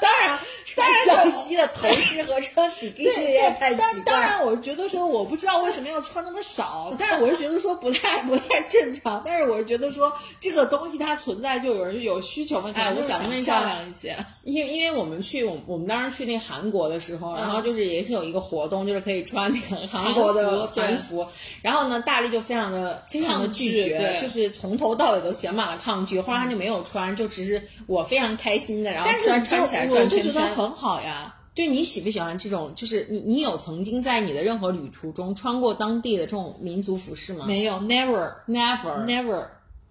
当然穿小西的头饰和穿比基尼也太奇怪。当然，我觉得说我不知道为什么要穿那么少，但是我是觉得说不太不太正常。但是我是觉得说这个东西它存在，就有人有需求嘛，哎，我想问漂亮一些。因为因为我们去我我们当时去那韩国的时候，然后就是也是有一个活动，就是可以穿那个韩国的韩服，然后呢，大力就非常的非常的拒绝，就是从头到尾都写满了抗拒。后来他就没有穿，就只是我非常开心的，然后穿穿起来转圈圈，很好呀。就你喜不喜欢这种？就是你你有曾经在你的任何旅途中穿过当地的这种民族服饰吗？没有，never，never，never。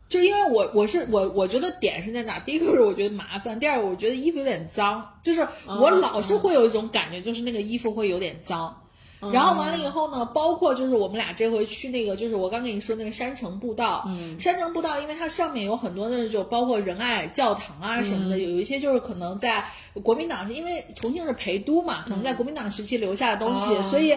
就因为我我是我我觉得点是在哪？第一个是我觉得麻烦，第二个我觉得衣服有点脏，就是我老是会有一种感觉，就是那个衣服会有点脏。然后完了以后呢，包括就是我们俩这回去那个，就是我刚跟你说那个山城步道，嗯，山城步道，因为它上面有很多那种包括仁爱教堂啊什么的，有一些就是可能在国民党，因为重庆是陪都嘛，可能在国民党时期留下的东西，所以。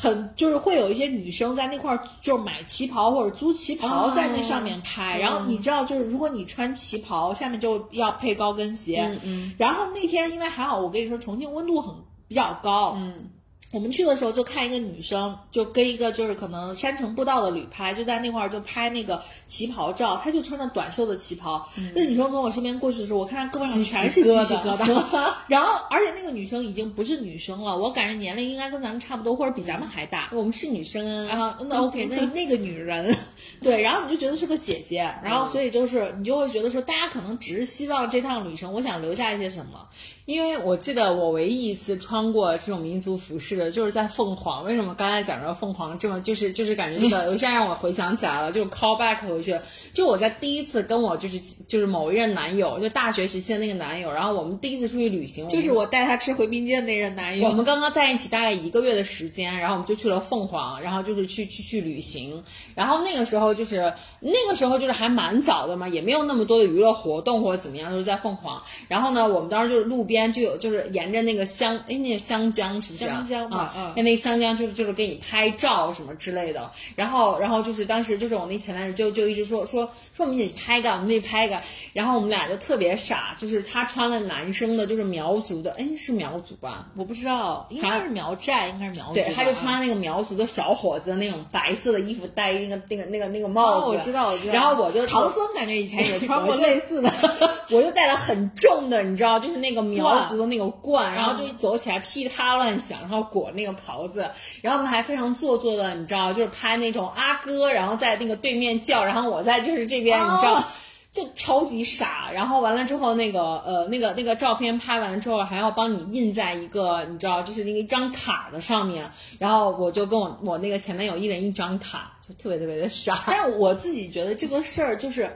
很就是会有一些女生在那块儿，就是买旗袍或者租旗袍在那上面拍。然后你知道，就是如果你穿旗袍，下面就要配高跟鞋。嗯嗯。然后那天因为还好，我跟你说，重庆温度很比较高。嗯。我们去的时候就看一个女生，就跟一个就是可能山城步道的旅拍，就在那块儿就拍那个旗袍照。她就穿着短袖的旗袍，那女生从我身边过去的时候，我看她胳膊上全是鸡皮疙瘩。然后，而且那个女生已经不是女生了，我感觉年龄应该跟咱们差不多，或者比咱们还大。我们是女生啊，那 OK，那 那个女人，对，然后你就觉得是个姐姐，然后所以就是你就会觉得说，大家可能只是希望这趟旅程，我想留下一些什么。因为我记得我唯一一次穿过这种民族服饰的，就是在凤凰。为什么刚才讲到凤凰这么就是就是感觉这个，我现在让我回想起来了，就是 call back 回去，就我在第一次跟我就是就是某一任男友，就大学时期的那个男友，然后我们第一次出去旅行，就是我带他吃回民街的那任男友。我们刚刚在一起大概一个月的时间，然后我们就去了凤凰，然后就是去去去旅行。然后那个时候就是那个时候就是还蛮早的嘛，也没有那么多的娱乐活动或者怎么样，都是在凤凰。然后呢，我们当时就是路边。就有就是沿着那个香哎那个香江是不是香江啊？那那个香江就是就是给你拍照什么之类的。然后然后就是当时就是我那前男友就就一直说说说我们一起拍个我们一起拍个。然后我们俩就特别傻，就是他穿了男生的，就是苗族的，哎是苗族吧？我不知道，应该是苗寨，应该是苗族。对，他就穿那个苗族的小伙子的那种白色的衣服，戴那个那个那个那个帽子。哦我知道我知道。然后我就唐僧感觉以前也穿过类似的，我就带了很重的，你知道，就是那个苗。苗族的那个罐，然后就一走起来噼里啪啦乱响，然后裹那个袍子，然后我们还非常做作的，你知道，就是拍那种阿哥，然后在那个对面叫，然后我在就是这边，你知道，就超级傻。然后完了之后，那个呃，那个那个照片拍完之后，还要帮你印在一个你知道，就是那个一张卡的上面。然后我就跟我我那个前男友一人一张卡，就特别特别的傻。但我自己觉得这个事儿就是。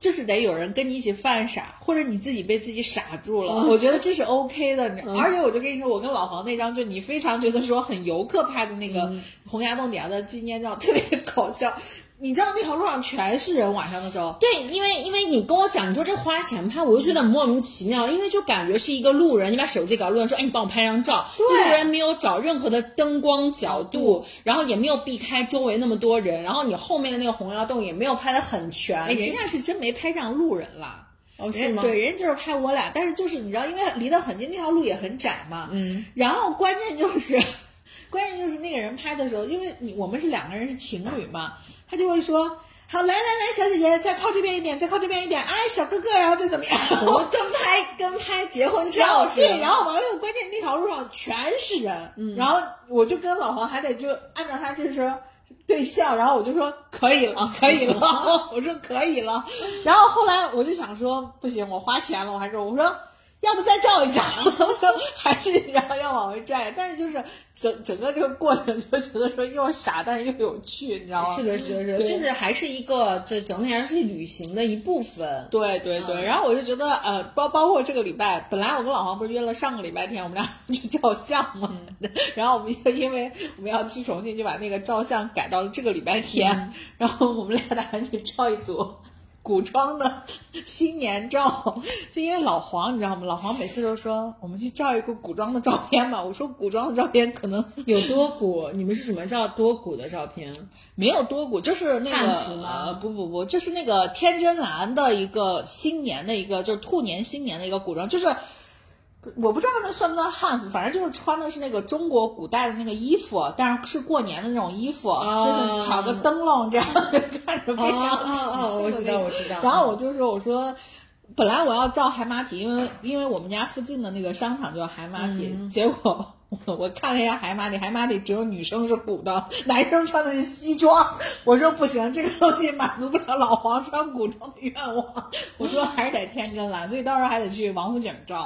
就是得有人跟你一起犯傻，或者你自己被自己傻住了，我觉得这是 O K 的。而且我就跟你说，我跟老黄那张就你非常觉得说很游客拍的那个洪崖洞底下的纪念照，特别搞笑。你知道那条路上全是人，晚上的时候。对，因为因为你跟我讲，你说这花钱拍，我就觉得莫名其妙，因为就感觉是一个路人，你把手机搞路人说，哎，你帮我拍张照。路人没有找任何的灯光角度，然后也没有避开周围那么多人，然后你后面的那个洪崖洞也没有拍的很全。人家是真没拍上路人了，哦，是吗？对，人家就是拍我俩，但是就是你知道，因为离得很近，那条路也很窄嘛。嗯。然后关键就是，关键就是那个人拍的时候，因为你我们是两个人是情侣嘛。他就会说：“好，来来来，小姐姐，再靠这边一点，再靠这边一点，哎，小哥哥，然后再怎么样？我跟拍跟拍结婚照是？对，然后完了，关键那条路上全是人，然后我就跟老黄还得就按照他就是对象，然后我就说可以了，可以了，我说可以了。然后后来我就想说，不行，我花钱了，我还是我说。”要不再照一张，还是然后要往回拽，但是就是整整个这个过程就觉得说又傻，但是又有趣，你知道吗？是的，是的，是的，就是还是一个这整体上是旅行的一部分。对对对，然后我就觉得呃，包包括这个礼拜，本来我跟老黄不是约了上个礼拜天，我们俩 去照相嘛，然后我们就因为我们要去重庆，就把那个照相改到了这个礼拜天，然后我们俩打算去照一组。古装的新年照，就因为老黄，你知道吗？老黄每次都说我们去照一个古装的照片吧。我说古装的照片可能有多古，你们是什么照多古的照片？没有多古，就是那个不不不，就是那个天真蓝的一个新年的一个，就是兔年新年的一个古装，就是。我不知道那算不算汉服，反正就是穿的是那个中国古代的那个衣服，但是是过年的那种衣服，就是挑个灯笼这样，看着非常哦哦，我知道我知道。然后我就说我说，本来我要照海马体，因为因为我们家附近的那个商场叫海马体，结果。我看了一下海马里，海马里只有女生是古的，男生穿的是西装。我说不行，这个东西满足不了老黄穿古装的愿望。我说还是得天真蓝，所以到时候还得去王府井照。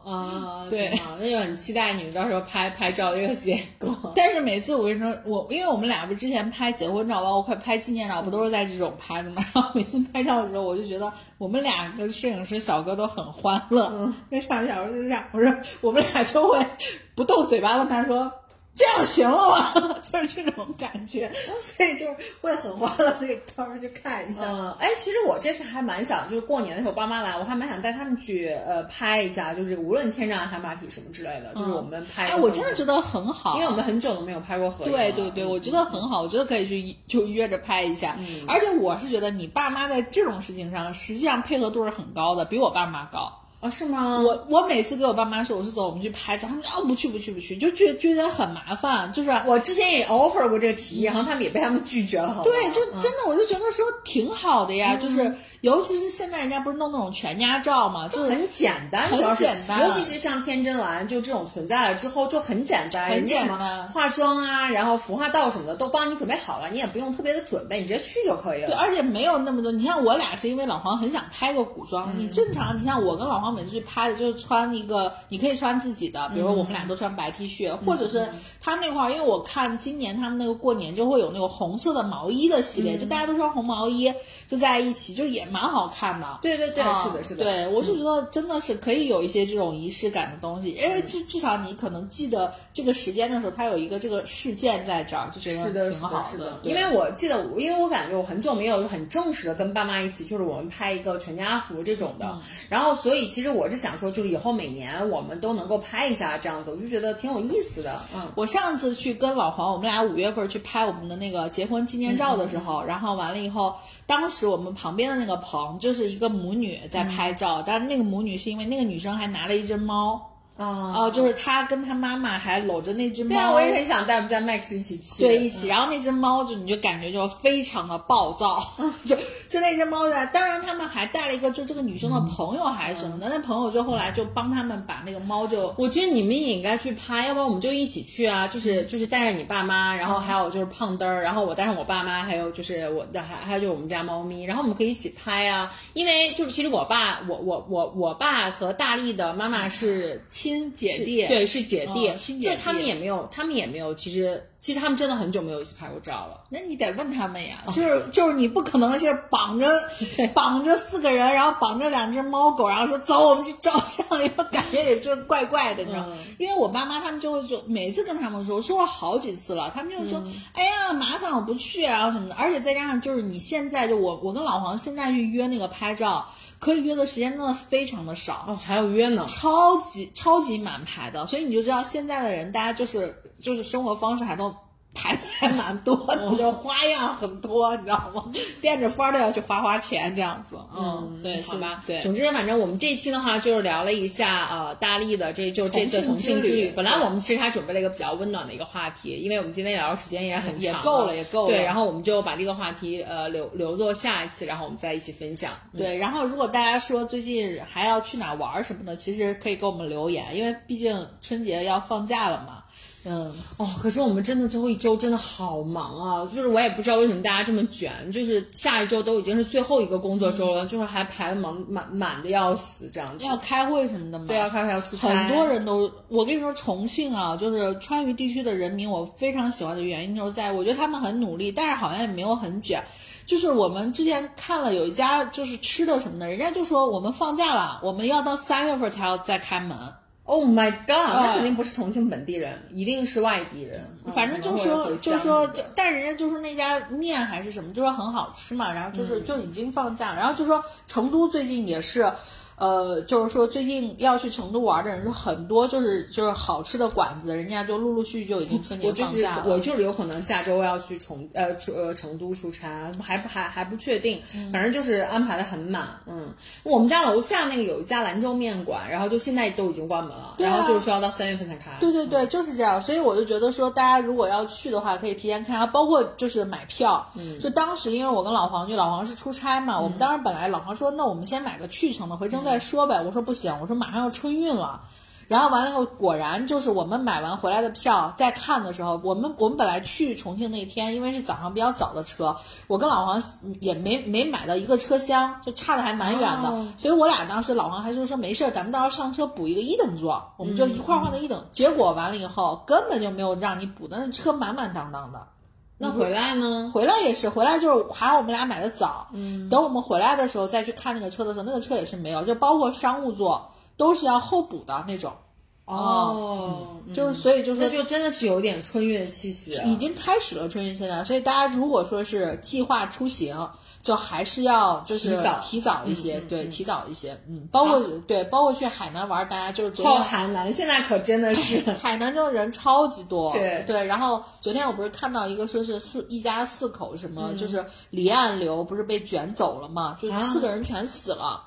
啊，对，那就很期待你们到时候拍拍照这个结果。但是每次我跟你说，我因为我们俩不之前拍结婚照，包括快拍纪念照，不都是在这种拍的吗？然后每次拍照的时候，我就觉得我们俩跟摄影师小哥都很欢乐。那摄影小哥就这样，我说我们俩就会。不动嘴巴问他说：“这样行了吗？” 就是这种感觉，所以就是会很欢乐，所以到时候去看一下。嗯，哎，其实我这次还蛮想，就是过年的时候爸妈来，我还蛮想带他们去呃拍一下，就是无论天上海马体什么之类的，就是我们拍。哎，我真的觉得很好，因为我们很久都没有拍过合影。对对对，我觉得很好，我觉得可以去就约着拍一下。而且我是觉得你爸妈在这种事情上，实际上配合度是很高的，比我爸妈高。哦，是吗？我我每次给我爸妈说我是走，我们去拍照，他们啊不去不去不去，就觉觉得很麻烦。就是我之前也 offer 过这个提议，然后他们也被他们拒绝了。对，就真的我就觉得说挺好的呀，就是尤其是现在人家不是弄那种全家照嘛，就很简单，很简单，尤其是像天真蓝就这种存在了之后就很简单，很简单，化妆啊，然后服化道什么的都帮你准备好了，你也不用特别的准备，你直接去就可以了。对，而且没有那么多。你像我俩是因为老黄很想拍个古装，你正常，你像我跟老黄每次去拍的就是穿一个，你可以穿自己的，比如说我们俩都穿白 T 恤，或者是他那块儿，因为我看今年他们那个过年就会有那个红色的毛衣的系列，就大家都穿红毛衣就在一起，就也蛮好看的。对对对，是的，是的。对，我就觉得真的是可以有一些这种仪式感的东西，因为至至少你可能记得这个时间的时候，它有一个这个事件在这儿，就觉得挺好的。因为我记得，因为我感觉我很久没有很正式的跟爸妈一起，就是我们拍一个全家福这种的。然后，所以其实我是想说，就是以后每年我们都能够拍一下这样子，我就觉得挺有意思的。嗯，我上次去跟老黄，我们俩五月份去拍我们的那个结婚纪念照的时候，然后完了以后，当时我们旁边的那个棚就是一个母女在拍照，但是那个母女是因为那个女生还拿了一只猫。哦，就是他跟他妈妈还搂着那只猫。对啊，我也很想带我们家 Max 一起去。对，一起。然后那只猫就你就感觉就非常的暴躁，就就那只猫在。当然他们还带了一个，就这个女生的朋友还是什么的。那朋友就后来就帮他们把那个猫就。我觉得你们也应该去拍，要不然我们就一起去啊。就是就是带着你爸妈，然后还有就是胖墩儿，然后我带上我爸妈，还有就是我的还还有就是我们家猫咪，然后我们可以一起拍啊。因为就是其实我爸我我我我爸和大力的妈妈是亲。亲姐弟对是姐弟亲姐，就他们也没有，他们也没有。其实其实他们真的很久没有一起拍过照了。那你得问他们呀，就是就是你不可能是绑着 绑着四个人，然后绑着两只猫狗，然后说走我们去照相，因为感觉也就是怪怪的，你知道吗？因为我爸妈他们就会就每次跟他们说，说过好几次了，他们就说哎呀麻烦我不去然后什么的，而且再加上就是你现在就我我跟老黄现在去约那个拍照。可以约的时间真的非常的少哦，还有约呢，超级超级满排的，所以你就知道现在的人，大家就是就是生活方式还都。还还蛮多的，就花样很多，你知道吗？变着法儿的要去花花钱这样子，嗯，对，是吧？对，总之反正我们这期的话就是聊了一下呃大力的这就这次重庆之旅。本来我们其实还准备了一个比较温暖的一个话题，因为我们今天聊的时间也很也够了，也够了。对，然后我们就把这个话题呃留留作下一次，然后我们再一起分享。对，然后如果大家说最近还要去哪玩什么的，其实可以给我们留言，因为毕竟春节要放假了嘛。嗯哦，可是我们真的最后一周真的好忙啊！就是我也不知道为什么大家这么卷，就是下一周都已经是最后一个工作周了，就是还排的满满满的要死这样子。要开会什么的吗？对，要开会要出差。很多人都，我跟你说，重庆啊，就是川渝地区的人民，我非常喜欢的原因就是在，我觉得他们很努力，但是好像也没有很卷。就是我们之前看了有一家就是吃的什么的，人家就说我们放假了，我们要到三月份才要再开门。Oh my god！那肯定不是重庆本地人，一定是外地人。反正就说就说，就但人家就说那家面还是什么，就说很好吃嘛。然后就是就已经放假了，然后就说成都最近也是。呃，就是说最近要去成都玩的人是很多，就是就是好吃的馆子，人家就陆陆续续就已经春节放假了。我就是有可能下周要去重呃出呃成都出差，还不还还不确定，反正就是安排的很满。嗯，我们家楼下那个有一家兰州面馆，然后就现在都已经关门了，然后就是说要到三月份才开。对对对，就是这样。所以我就觉得说，大家如果要去的话，可以提前看，包括就是买票。嗯，就当时因为我跟老黄，就老黄是出差嘛，我们当时本来老黄说，那我们先买个去程的，回程。再说呗，我说不行，我说马上要春运了，然后完了以后，果然就是我们买完回来的票，在看的时候，我们我们本来去重庆那天，因为是早上比较早的车，我跟老黄也没没买到一个车厢，就差的还蛮远的，所以我俩当时老黄还说说没事，咱们到时候上车补一个一等座，我们就一块换的一等，结果完了以后根本就没有让你补的，那车满满当当的。那回来呢？回来也是，回来就是还好我们俩买的早。嗯，等我们回来的时候再去看那个车的时候，那个车也是没有，就包括商务座都是要候补的那种。哦，就是所以就是那就真的是有点春运气息。已经开始了春运现在，所以大家如果说是计划出行。就还是要就是提早一些，对，提早一些，嗯，包括对，包括去海南玩，大家就是昨天海南现在可真的是 海南这人超级多，对对。然后昨天我不是看到一个说是四一家四口什么，就是离岸流不是被卷走了嘛，就四个人全死了。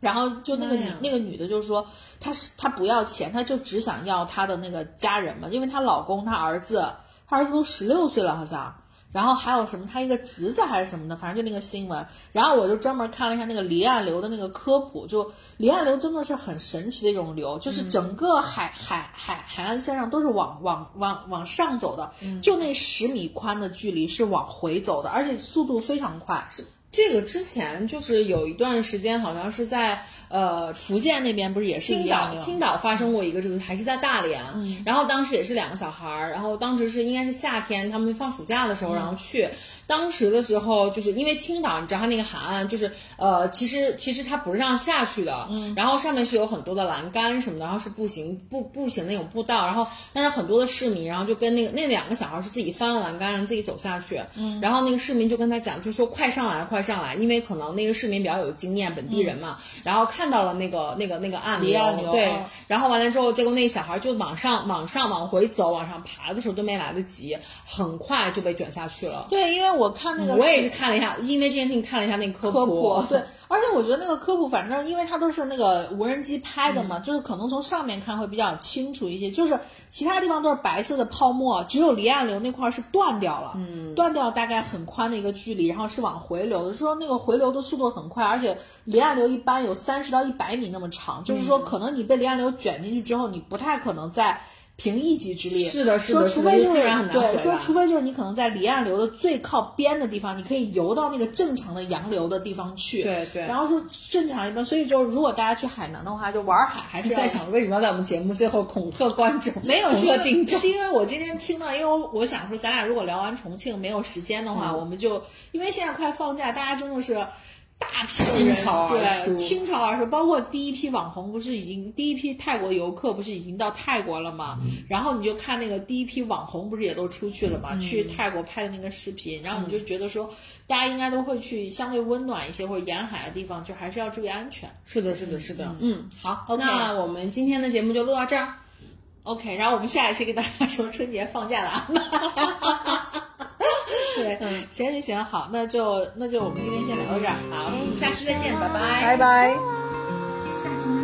然后就那个女那个女的就说，她是她不要钱，她就只想要她的那个家人嘛，因为她老公她儿子，她儿子都十六岁了好像。然后还有什么他一个侄子还是什么的，反正就那个新闻。然后我就专门看了一下那个离岸流的那个科普，就离岸流真的是很神奇的一种流，就是整个海海海海岸线上都是往往往往上走的，就那十米宽的距离是往回走的，而且速度非常快。这个之前就是有一段时间，好像是在呃福建那边不是也是青岛，青岛发生过一个这个，还是在大连，然后当时也是两个小孩儿，然后当时是应该是夏天，他们放暑假的时候，然后去。当时的时候，就是因为青岛，你知道它那个海岸，就是呃，其实其实它不是让下去的，嗯，然后上面是有很多的栏杆什么的，然后是步行步步行那种步道，然后但是很多的市民，然后就跟那个那两个小孩是自己翻了栏杆，然后自己走下去，嗯，然后那个市民就跟他讲，就说快上来，快上来，因为可能那个市民比较有经验，本地人嘛，然后看到了那个那个那个按钮，对，然后完了之后，结果那小孩就往上往上往回走，往上爬的时候都没来得及，很快就被卷下去了，对，因为。我看那个，我也是看了一下，因为这件事情看了一下那个科普。对，而且我觉得那个科普，反正因为它都是那个无人机拍的嘛，就是可能从上面看会比较清楚一些。就是其他地方都是白色的泡沫，只有离岸流那块是断掉了，嗯，断掉大概很宽的一个距离，然后是往回流的。说那个回流的速度很快，而且离岸流一般有三十到一百米那么长，就是说可能你被离岸流卷进去之后，你不太可能在。凭一己之力，是的，是的，说除非就是对，说除非就是你可能在离岸流的最靠边的地方，你可以游到那个正常的洋流的地方去，对对。然后说正常一般，所以就是如果大家去海南的话，就玩海还是在想为什么要在我们节目最后恐吓观众？没有，是定是因为我今天听到，因为我想说咱俩如果聊完重庆没有时间的话，我们就因为现在快放假，大家真的是。大批人对倾巢而出，包括第一批网红不是已经第一批泰国游客不是已经到泰国了吗？然后你就看那个第一批网红不是也都出去了吗？去泰国拍的那个视频，然后你就觉得说，大家应该都会去相对温暖一些或者沿海的地方，就还是要注意安全。是的，是的，是的。嗯，好那我们今天的节目就录到这儿。OK，然后我们下一期给大家说春节放假的啊。对，嗯，行行行，好，那就那就我们今天先聊到这儿，好，我们下期再见，拜拜，拜拜，下期。